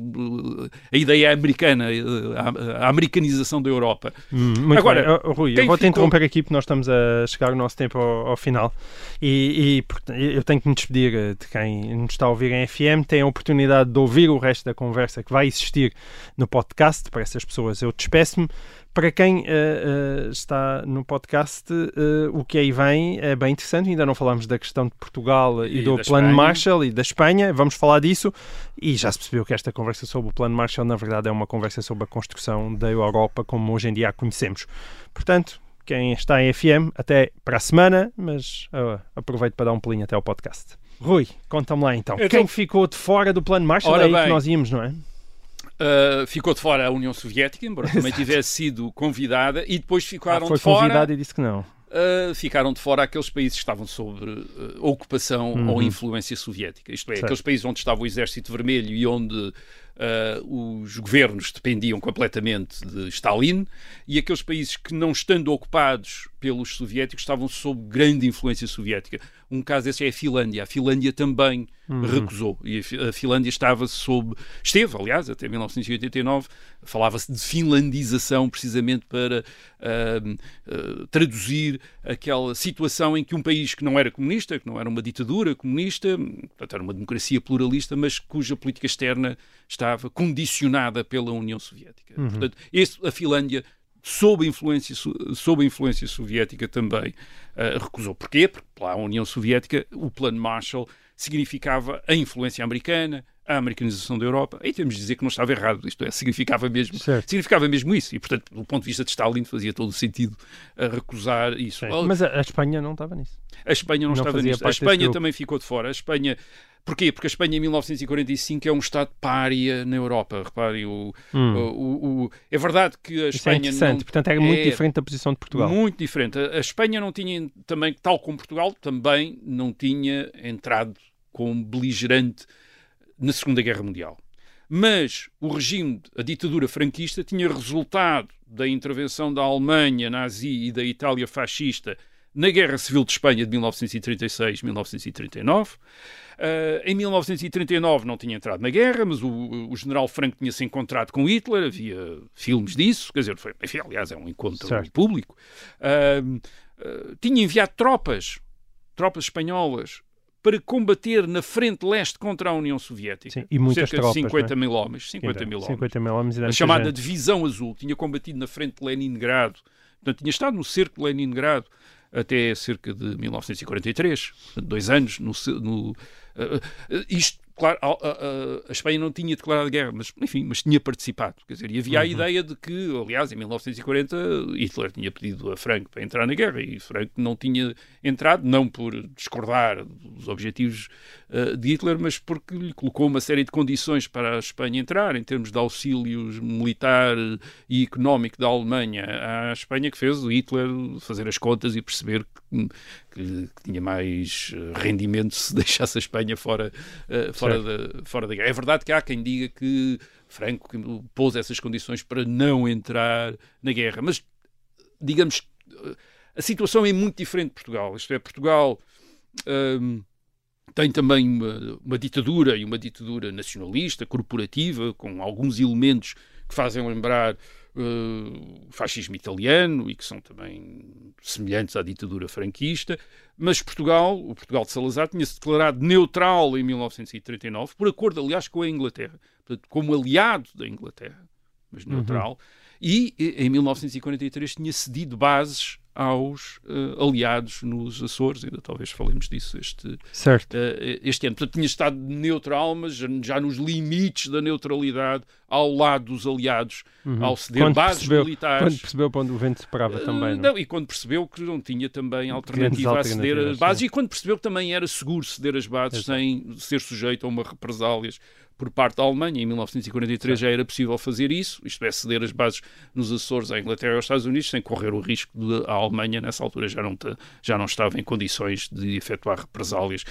a ideia americana, a, a americanização da Europa. Hum, Agora, bem. Oh, Rui, eu vou-te ficou... interromper aqui porque nós estamos a chegar o nosso tempo ao, ao final e, e eu tenho que me despedir de quem nos está a ouvir em FM tem a oportunidade de ouvir o resto da conversa que vai existir no podcast. Para essas pessoas eu despeço-me. Para quem uh, uh, está no podcast, uh, o que aí vem é bem interessante. Ainda não falamos da questão de Portugal e, e do Plano Espanha. Marshall e da Espanha. Vamos falar disso. E já se percebeu que esta conversa sobre o Plano Marshall, na verdade, é uma conversa sobre a construção da Europa como hoje em dia a conhecemos. Portanto, quem está em FM, até para a semana, mas aproveito para dar um pulinho até ao podcast. Rui, conta-me lá então. então. Quem ficou de fora do plano Marshall é aí bem, que nós íamos, não é? Uh, ficou de fora a União Soviética, embora também tivesse sido convidada, e depois ficaram ah, foi de fora. convidada e disse que não. Uh, ficaram de fora aqueles países que estavam sob uh, ocupação uhum. ou influência soviética. Isto é, certo. aqueles países onde estava o Exército Vermelho e onde Uh, os governos dependiam completamente de Stalin e aqueles países que, não estando ocupados pelos soviéticos, estavam sob grande influência soviética. Um caso desse é a Finlândia. A Finlândia também uhum. recusou. E a Finlândia estava sob. Esteve, aliás, até 1989, falava-se de finlandização precisamente para uh, uh, traduzir aquela situação em que um país que não era comunista, que não era uma ditadura comunista, portanto era uma democracia pluralista, mas cuja política externa estava condicionada pela União Soviética. Uhum. Portanto, esse, a Finlândia sob a influência, sob influência soviética também uh, recusou. Porquê? Porque lá a União Soviética, o plano Marshall significava a influência americana, a americanização da Europa, aí temos de dizer que não estava errado, isto é, significava mesmo, significava mesmo isso, e portanto, do ponto de vista de Stalin, fazia todo o sentido a recusar isso. Mas a, a, Espanha não estava nisso. A Espanha não, não estava nisso. A Espanha também ficou de fora. A Espanha Porquê? Porque a Espanha em 1945 é um Estado pária na Europa. Reparem, o, hum. o, o, é verdade que a Isso é Espanha. É interessante, não, portanto é muito é diferente da posição de Portugal. Muito diferente. A, a Espanha não tinha também, tal como Portugal, também não tinha entrado como beligerante na Segunda Guerra Mundial. Mas o regime, a ditadura franquista, tinha resultado da intervenção da Alemanha nazi e da Itália fascista na Guerra Civil de Espanha de 1936-1939. Uh, em 1939 não tinha entrado na guerra, mas o, o, general Franco tinha se encontrado com Hitler, havia filmes disso, quer dizer, foi, enfim, aliás, é um encontro certo. público. Uh, uh, tinha enviado tropas, tropas espanholas, para combater na frente leste contra a União Soviética. Sim, e muitas cerca tropas, de 50 é? mil homens. 50 mil 50 mil homens. A chamada gente. Divisão Azul tinha combatido na frente de Leningrado. Portanto, tinha estado no cerco de Leningrado até cerca de 1943, dois anos no, no uh, isto claro, a, a, a, Espanha não tinha declarado guerra, mas enfim, mas tinha participado. Quer dizer, e havia uhum. a ideia de que, aliás, em 1940 Hitler tinha pedido a Franco para entrar na guerra e Franco não tinha entrado, não por discordar dos objetivos uh, de Hitler, mas porque lhe colocou uma série de condições para a Espanha entrar, em termos de auxílios militar e económico da Alemanha à Espanha, que fez o Hitler fazer as contas e perceber que que, que, tinha mais eh, rendimento se deixasse a Espanha fora, uh, fora, da, fora da guerra. É verdade que há quem diga que Franco pôs essas condições para não entrar na guerra, mas digamos a situação é muito diferente de Portugal. Isto é, Portugal um, tem também uma, uma, ditadura e uma ditadura nacionalista, corporativa, com alguns elementos que fazem lembrar uh, fascismo italiano e que são também semelhantes à ditadura franquista, mas Portugal, o Portugal de Salazar, tinha-se declarado neutral em 1939, por acordo, aliás, com a Inglaterra, portanto, como aliado da Inglaterra, mas neutral, uhum. e em 1943 tinha cedido bases aos uh, aliados nos Açores, ainda talvez falemos disso este. Uh, este ano. Portanto, tinha estado neutral, mas já, nos limites da neutralidade, ao lado dos aliados, uhum. ao ceder quando bases percebeu, militares. Quando percebeu para onde o vento separava também, não? não? E quando percebeu que não tinha também alternativa a ceder as bases, e quando percebeu que também era seguro ceder as bases sem ser sujeito a uma represálias por parte da Alemanha. Em 1943 já era possível fazer isso, isto é, ceder as bases nos Açores à Inglaterra e aos Estados Unidos, sem correr o risco de a Alemanha, nessa altura, já não, já não estava em condições de efetuar represálias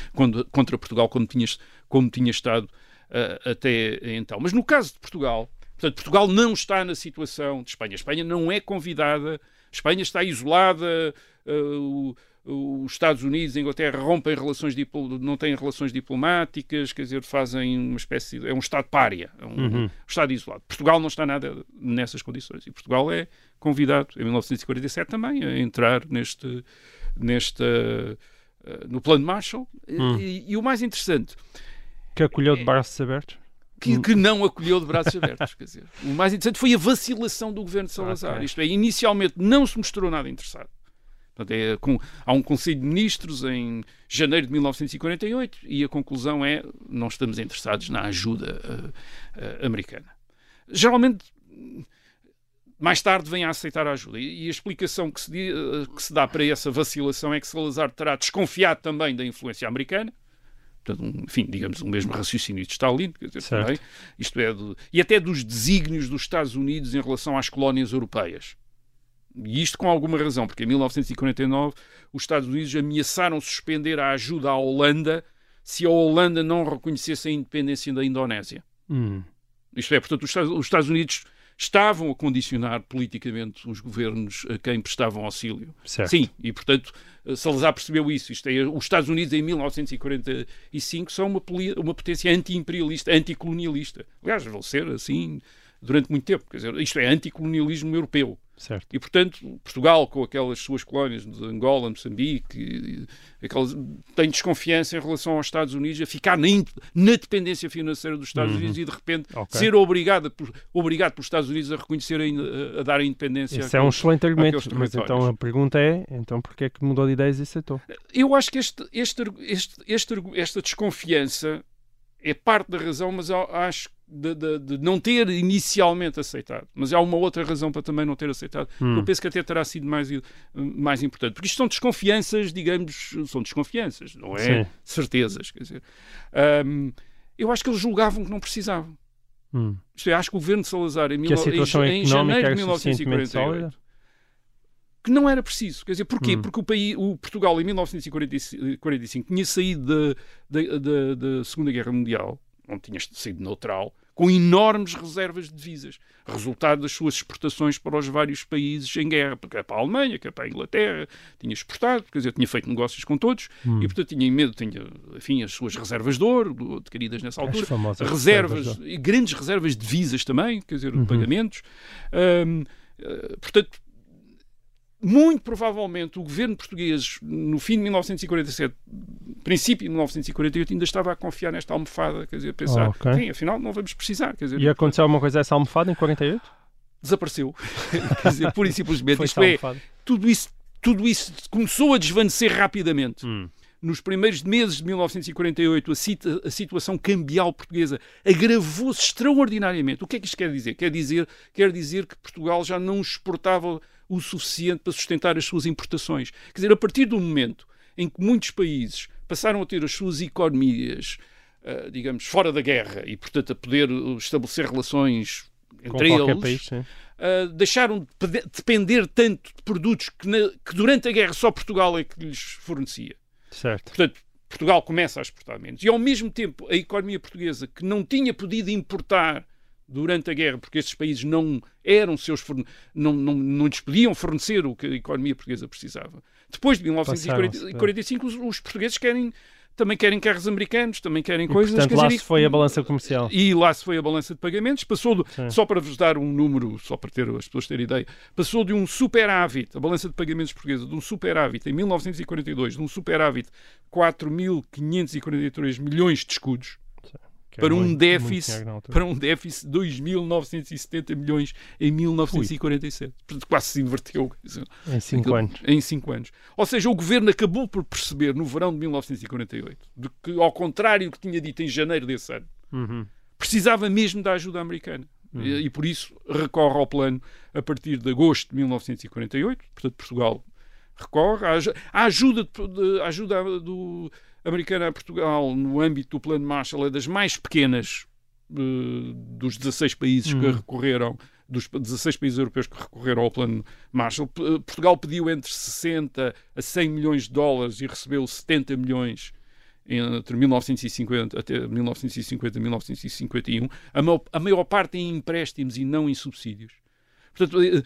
contra Portugal, como tinha, como tinha estado uh, até então. Mas no caso de Portugal, portanto, Portugal não está na situação de Espanha. A Espanha não é convidada, a Espanha está isolada. Uh, os Estados Unidos e a Inglaterra rompem relações, não têm relações diplomáticas, quer dizer, fazem uma espécie de, é um Estado pária, é um, uhum. Estado isolado. Portugal não está nada nessas condições e Portugal é convidado em 1947 também a entrar neste, neste uh, no plano Marshall uhum. e, e, o mais interessante que acolheu de é braços abertos que, que, não acolheu de braços abertos. Quer dizer, o mais interessante foi a vacilação do governo de Salazar. Okay. Isto é, inicialmente não se mostrou nada interessado. Portanto, é, com, há um Conselho de Ministros em janeiro de 1948 e a conclusão é não estamos interessados na ajuda uh, uh, americana. Geralmente, mais tarde vem a aceitar a ajuda. E, e a explicação que se, uh, que se dá para essa vacilação é que Salazar terá desconfiado também da influência americana, portanto, um, enfim, digamos, o mesmo raciocínio de Stalin, quer dizer, também, isto é, e até dos desígnios dos Estados Unidos em relação às colónias europeias. E isto com alguma razão, porque em 1949 os Estados Unidos ameaçaram suspender a ajuda à Holanda se a Holanda não reconhecesse a independência da Indonésia. Hum. Isto é, portanto, os Estados Unidos estavam a condicionar politicamente os governos a quem prestavam auxílio. Certo. Sim, e portanto Salazar percebeu isso. Isto é, os Estados Unidos em 1945 são uma, uma potência anti-imperialista, anticolonialista. Aliás, vão ser assim durante muito tempo. Quer dizer, isto é anticolonialismo europeu. Certo. E, portanto, Portugal, com aquelas suas colónias de Angola, Moçambique, aquelas, tem desconfiança em relação aos Estados Unidos, a ficar na, na dependência financeira dos Estados uhum. Unidos e, de repente, okay. ser obrigado, por, obrigado pelos Estados Unidos a reconhecer, a, a dar a independência. Isso é um excelente argumento, mas então a pergunta é, então porquê é que mudou de ideias e aceitou? Eu acho que este, este, este, este esta desconfiança é parte da razão, mas acho de, de, de, não ter inicialmente aceitado. Mas há uma outra razão para também não ter aceitado. Hum. Eu penso que até terá sido mais, mais importante. Porque isto são desconfianças, digamos, são desconfianças, não é Sim. certezas. Quer dizer, um, eu acho que eles julgavam que não precisavam. Hum. Isto é, acho que o governo de Salazar, em, mil, em, em janeiro de 1948, que não era preciso. Quer dizer, porquê? Hum. Porque o, país, o Portugal, em 1945, tinha saído da, da, da, da Segunda Guerra Mundial onde tinha sido neutral, com enormes reservas de divisas, resultado das suas exportações para os vários países em guerra, porque é para a Alemanha, que é para a Inglaterra, tinha exportado, quer dizer, tinha feito negócios com todos Hum. e, portanto, tinha medo, tinha, enfim, as suas reservas de ouro, adquiridas nessa altura, reservas, reservas de e grandes reservas de divisas também, quer dizer, Uhum. de pagamentos. Hum, eh, portanto, muito provavelmente o governo português, no fim de 1947, princípio de 1948, ainda estava a confiar nesta almofada, quer dizer, a pensar, Ah, ok. "Sim, afinal não vamos precisar, quer dizer, E aconteceu alguma coisa a essa almofada em 48? desapareceu. quer dizer, pura e simplesmente, isto é, tudo isso, tudo isso começou a desvanecer rapidamente. Hum. Nos primeiros meses de 1948, a, a situação cambial portuguesa agravou-se extraordinariamente. O que é que isto quer dizer? Quer dizer, quer dizer que Portugal já não exportava o suficiente para sustentar as suas importações. Quer dizer, a partir do momento em que muitos países passaram a ter as suas economias, ah, digamos, fora da guerra e, portanto, a poder uh, estabelecer relações entre eles, país. Uh, deixaram de depender tanto de produtos que, na- que durante a guerra só Portugal é que lhes fornecia. Certo. Portanto, Portugal começa a exportar menos. E ao mesmo tempo, a economia portuguesa, que não tinha podido importar durante a guerra, porque esses países não eram seus não, não, não lhes podiam fornecer o que a economia portuguesa precisava. Depois de Passaram-se, 1945, os, os portugueses querem também querem carros americanos, também querem E, coisas. portanto, lá dizer, se foi a balança comercial. e lá se foi a balança de pagamentos, passou, do- só para vos dar um número, só para ter as pessoas terem ideia, passou de um superávit, a balança de pagamentos portuguesa, de um superávit em 1942, de um superávit 4.543 milhões de escudos, que é para, um muito- muito déficit, altura. para um déficit de 2.970 milhões em 1947. Portanto, quase se inverteu. Em 5 aquilo- anos. Em anos. Ou seja, o governo acabou por perceber no verão de 1948, de que, ao contrário do que tinha dito em janeiro desse ano, Uhum. precisava mesmo da ajuda americana. E, e por isso recorre ao plano a partir de agosto de 1948. Portanto, Portugal recorre. A ajuda, de- ajuda do americana a Portugal no âmbito do plano Marshall é das mais pequenas eh, dos 16 países que Hum. recorreram dos 16 países europeus que recorreram ao plano Marshall. P- eh, Portugal pediu entre 60 a 100 milhões de dólares e recebeu 70 milhões entre 1950 até 1950 e 1951, a maior, a maior parte em empréstimos e não em subsídios. Portanto, eh,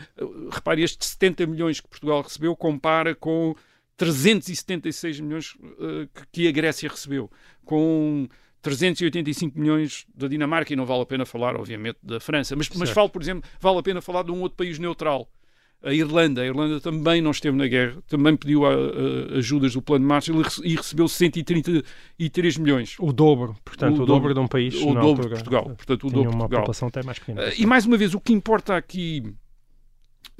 repare, estes 70 milhões que Portugal recebeu compara com 376 milhões eh, que- a Grécia recebeu, com 385 milhões da Dinamarca, e não vale a pena falar, obviamente, da França, mas, mas falo, por exemplo, vale a pena falar de um outro país neutral, a Irlanda. A Irlanda também não esteve na guerra, também pediu a- a- ajudas do Plano Marshall e rece- e recebeu 133 milhões. O dobro, portanto, O o, dobro- dobro de um país. o dobro de. Portugal. Portanto, o dobro de uma Portugal. população até mais pequena. E mais uma vez, o que importa aqui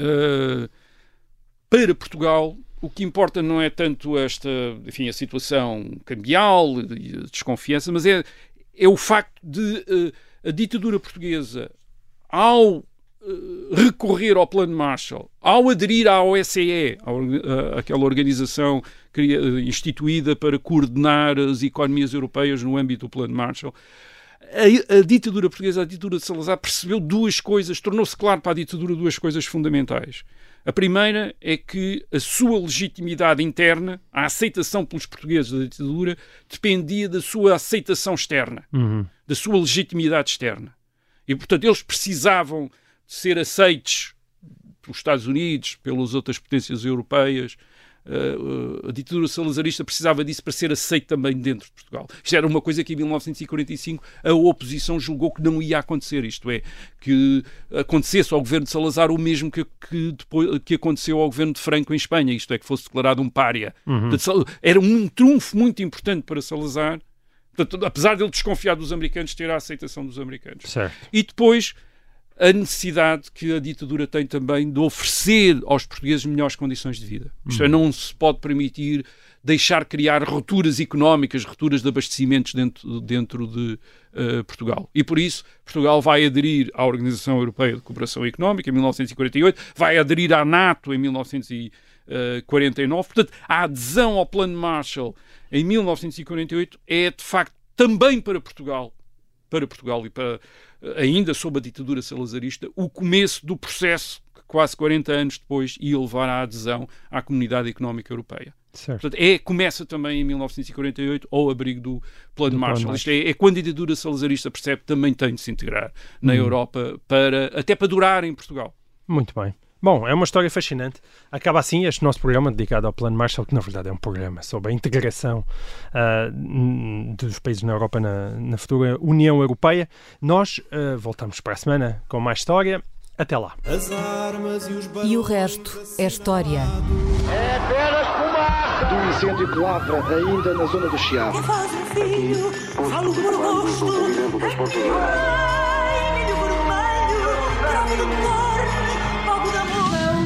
uh, para Portugal, o que importa não é tanto esta, enfim, a situação cambial e a desconfiança, mas é, é o facto de uh, a ditadura portuguesa, ao uh, recorrer ao Plano Marshall, ao aderir à OSCE, à organização cria- instituída para coordenar as economias europeias no âmbito do Plano Marshall, a, a ditadura portuguesa, a ditadura de Salazar, percebeu duas coisas, tornou-se claro para a ditadura duas coisas fundamentais. A primeira é que a sua legitimidade interna, a aceitação pelos portugueses da ditadura, dependia da sua aceitação externa, Uhum. da sua legitimidade externa. E, portanto, eles precisavam de ser aceitos pelos Estados Unidos, pelas outras potências europeias. Uh, uh, a ditadura salazarista precisava disso para ser aceito também dentro de Portugal. Isto era uma coisa que em 1945 a oposição julgou que não ia acontecer, isto é, que acontecesse ao governo de Salazar o mesmo que, que, depois, que aconteceu ao governo de Franco em Espanha, isto é, que fosse declarado um pária. Uhum. Era um trunfo muito importante para Salazar, apesar de ele desconfiar dos americanos, ter a aceitação dos americanos. Certo. E depois a necessidade que a ditadura tem também de oferecer aos portugueses melhores condições de vida. Isto é, não se pode permitir deixar criar rupturas económicas, rupturas de abastecimentos dentro, dentro de eh, Portugal. E por isso, Portugal vai aderir à Organização Europeia de Cooperação Económica em 1948, vai aderir à NATO em 1949. Portanto, a adesão ao Plano Marshall em 1948 é, de facto, também para Portugal para Portugal e para, ainda sob a ditadura salazarista, o começo do processo que quase 40 anos depois ia levar à adesão à Comunidade Económica Europeia. Certo. Portanto, é, começa também em 1948 ao abrigo do Plano Do Plano Marshall. Marshall. Isto é, é quando a ditadura salazarista percebe que também tem de se integrar na Hum. Europa, para, até para durar em Portugal. Muito bem. Bom, é uma história fascinante. Acaba assim este nosso programa dedicado ao Plano Marshall, que na verdade é um programa sobre a integração n- dos países na Europa na, na futura União Europeia. Nós ah, voltamos para a semana com mais história. Até lá. E o resto é história. É apenas fumaça. Do incêndio que lavra ainda na zona do Chiado. Faz um filho, falo por gosto. Ai, milho vermelho, prova de